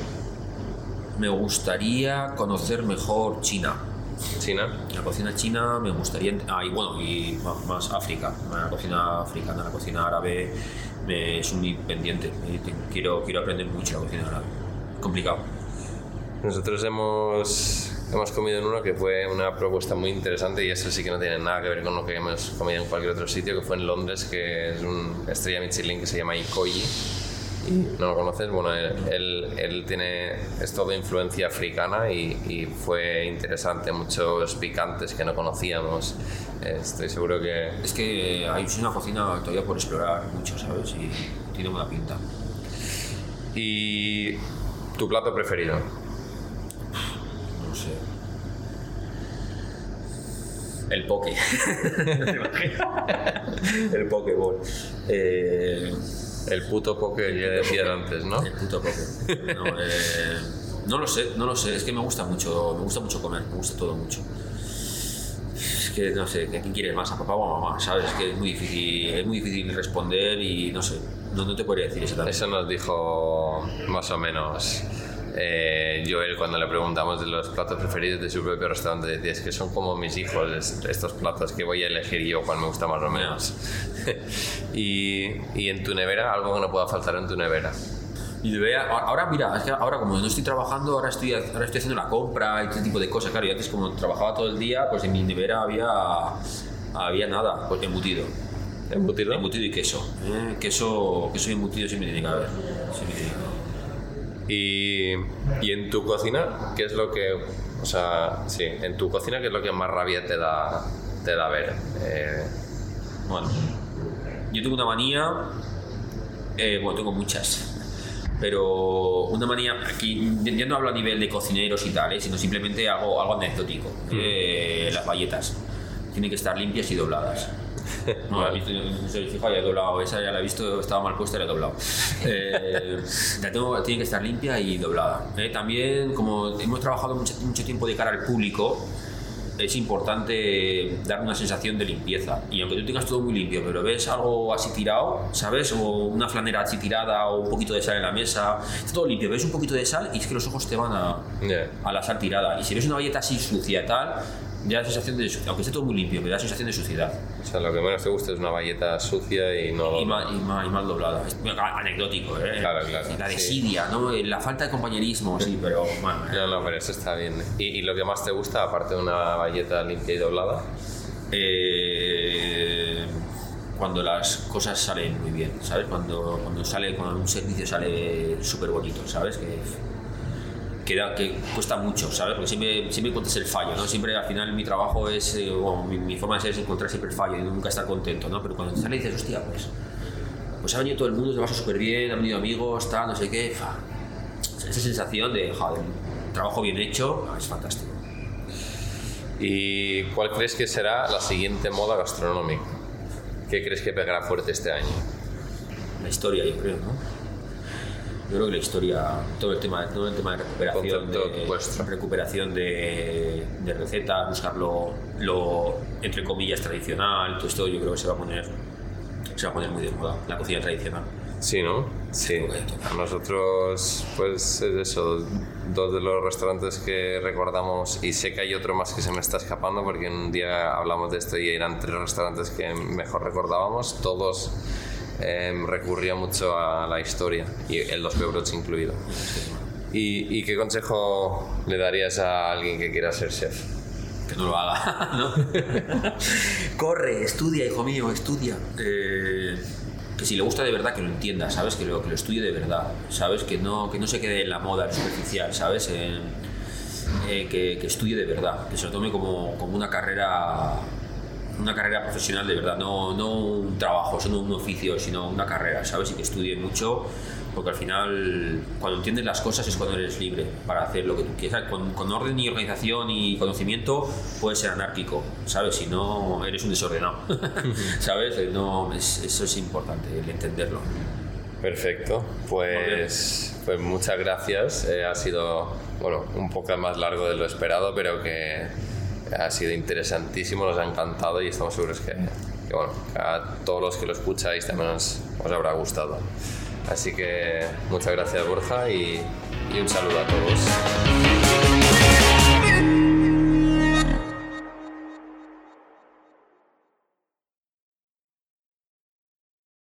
Me gustaría conocer mejor China.
China.
La cocina china me gustaría. Ah, y bueno, y ma- más África. La cocina africana, la cocina árabe me, es muy pendiente. Quiero, quiero aprender mucho la cocina árabe. Complicado.
Nosotros hemos, hemos comido en uno que fue una propuesta muy interesante y eso sí que no tiene nada que ver con lo que hemos comido en cualquier otro sitio, que fue en Londres, que es un estrella Michelin que se llama Ikoyi. ¿No lo conoces? Bueno, él, él, él tiene, es todo influencia africana y, y fue interesante, muchos picantes que no conocíamos. Eh, Estoy seguro que...
Es que hay una cocina todavía por explorar mucho, ¿sabes? Y tiene buena pinta.
¿Y tu plato preferido?
No sé. El poke. el pokeball. Eh,
El puto poke que decías antes, ¿no?
El puto poke. No, eh, no lo sé, no lo sé. Es que me gusta mucho, me gusta mucho comer, me gusta todo mucho. Es que no sé, ¿a quién quieres más? ¿A papá o a mamá? ¿Sabes? Que es muy difícil, es muy difícil responder y no sé, no, no te podría decir exactamente.
Eso nos dijo más o menos eh, Joel cuando le preguntamos de los platos preferidos de su propio restaurante. Decía, es que son como mis hijos es- estos platos que voy a elegir yo cuál me gusta más o menos. y, y en tu nevera, algo que no pueda faltar en tu nevera.
Y de vea- ahora mira, es que ahora como no estoy trabajando, ahora estoy, ahora estoy haciendo la compra y este tipo de cosas. Claro, y antes como trabajaba todo el día, pues en mi nevera había, había nada, pues embutido.
¿Embutido?
Embutido y queso. ¿eh? Queso, queso y embutido siempre tiene que haber. Siempre tiene que haber.
Y, y en tu cocina, ¿qué es lo que... O sea, sí, en tu cocina, ¿qué es lo que más rabia te da, te da ver? Eh,
Bueno, yo tengo una manía, eh, bueno, tengo muchas, pero una manía, aquí ya no hablo a nivel de cocineros y tal, eh, sino simplemente algo, algo anecdótico. eh, las bayetas tienen que estar limpias y dobladas. No,
Vale.
he visto, sé, fijo, ya he doblado, esa ya la he visto, estaba mal puesta, la he doblado. Eh, la tengo, tiene que estar limpia y doblada. Eh, también, como hemos trabajado mucho, mucho tiempo de cara al público, es importante dar una sensación de limpieza. Y aunque tú tengas todo muy limpio, pero ves algo así tirado, ¿sabes? O una flanera así tirada o un poquito de sal en la mesa, está todo limpio, ves un poquito de sal y es que los ojos te van a, a la sal tirada. Y si ves una galleta así sucia y tal, ya la sensación de aunque esté todo muy limpio, me da sensación de suciedad.
O sea, lo que menos te gusta es una valleta sucia y no
y mal, y mal, doblada. Es anecdótico, ¿eh?
Claro, claro.
La desidia, ¿no? La falta de compañerismo, sí, pero.
No, no, pero eso está bien. ¿Y, ¿Y, lo que más te gusta, aparte de una valleta limpia y doblada?
Eh, cuando las cosas salen muy bien, ¿sabes? Cuando, cuando sale, cuando un servicio sale súper bonito, ¿sabes? Que que, que, cuesta mucho, ¿sabes? Porque siempre, siempre encuentras el fallo, ¿no? Siempre al final mi trabajo es, eh, mi, forma de ser es encontrar siempre el fallo y nunca estar contento, ¿no? Pero cuando sale y dices, hostia, pues, pues ha venido todo el mundo, se pasa súper bien, han venido amigos, tal, no sé qué, fa. esa sensación de, joder, trabajo bien hecho, es fantástico.
¿Y cuál crees que será la siguiente moda gastronómica? ¿Qué crees que pegará fuerte este año?
La historia, yo creo, ¿no? Yo creo que la historia, todo el tema, todo el tema de recuperación, de, recuperación de, de recetas, buscarlo lo, entre comillas tradicional, todo esto yo creo que se va a poner se va a poner muy de moda, la cocina tradicional.
Sí, ¿no? Sí. A nosotros, pues es eso, dos de los restaurantes que recordamos, y sé que hay otro más que se me está escapando, porque un día hablamos de esto y eran tres restaurantes que mejor recordábamos, todos Em, recurría mucho a la historia, y el Los Pebrots incluido. ¿Y, ¿Y, qué consejo le darías a alguien que quiera ser chef?
Que no lo haga, ¿no? Corre, estudia, hijo mío, estudia. Eh, que si le gusta de verdad, que lo entienda, ¿sabes? Que lo, que lo estudie de verdad, ¿sabes? Que no, que no se quede en la moda superficial, ¿sabes? Eh, que, que, estudie de verdad, que se lo tome como, como una carrera una carrera profesional de verdad, no, no un trabajo, no un oficio, sino una carrera, ¿sabes? Y que estudie mucho, porque al final, cuando entiendes las cosas es cuando eres libre para hacer lo que tú quieras. Con, con orden y organización y conocimiento puedes ser anárquico, ¿sabes? Si no, eres un desordenado, ¿sabes? No, eso es importante, el entenderlo.
Perfecto, pues, pues muchas gracias. Eh, ha sido bueno, un poco más largo de lo esperado, pero que ha sido interesantísimo, nos ha encantado y estamos seguros que, bueno, a todos los que lo escucháis también os, habrá gustado. Así que muchas gracias Borja y, y un saludo a todos.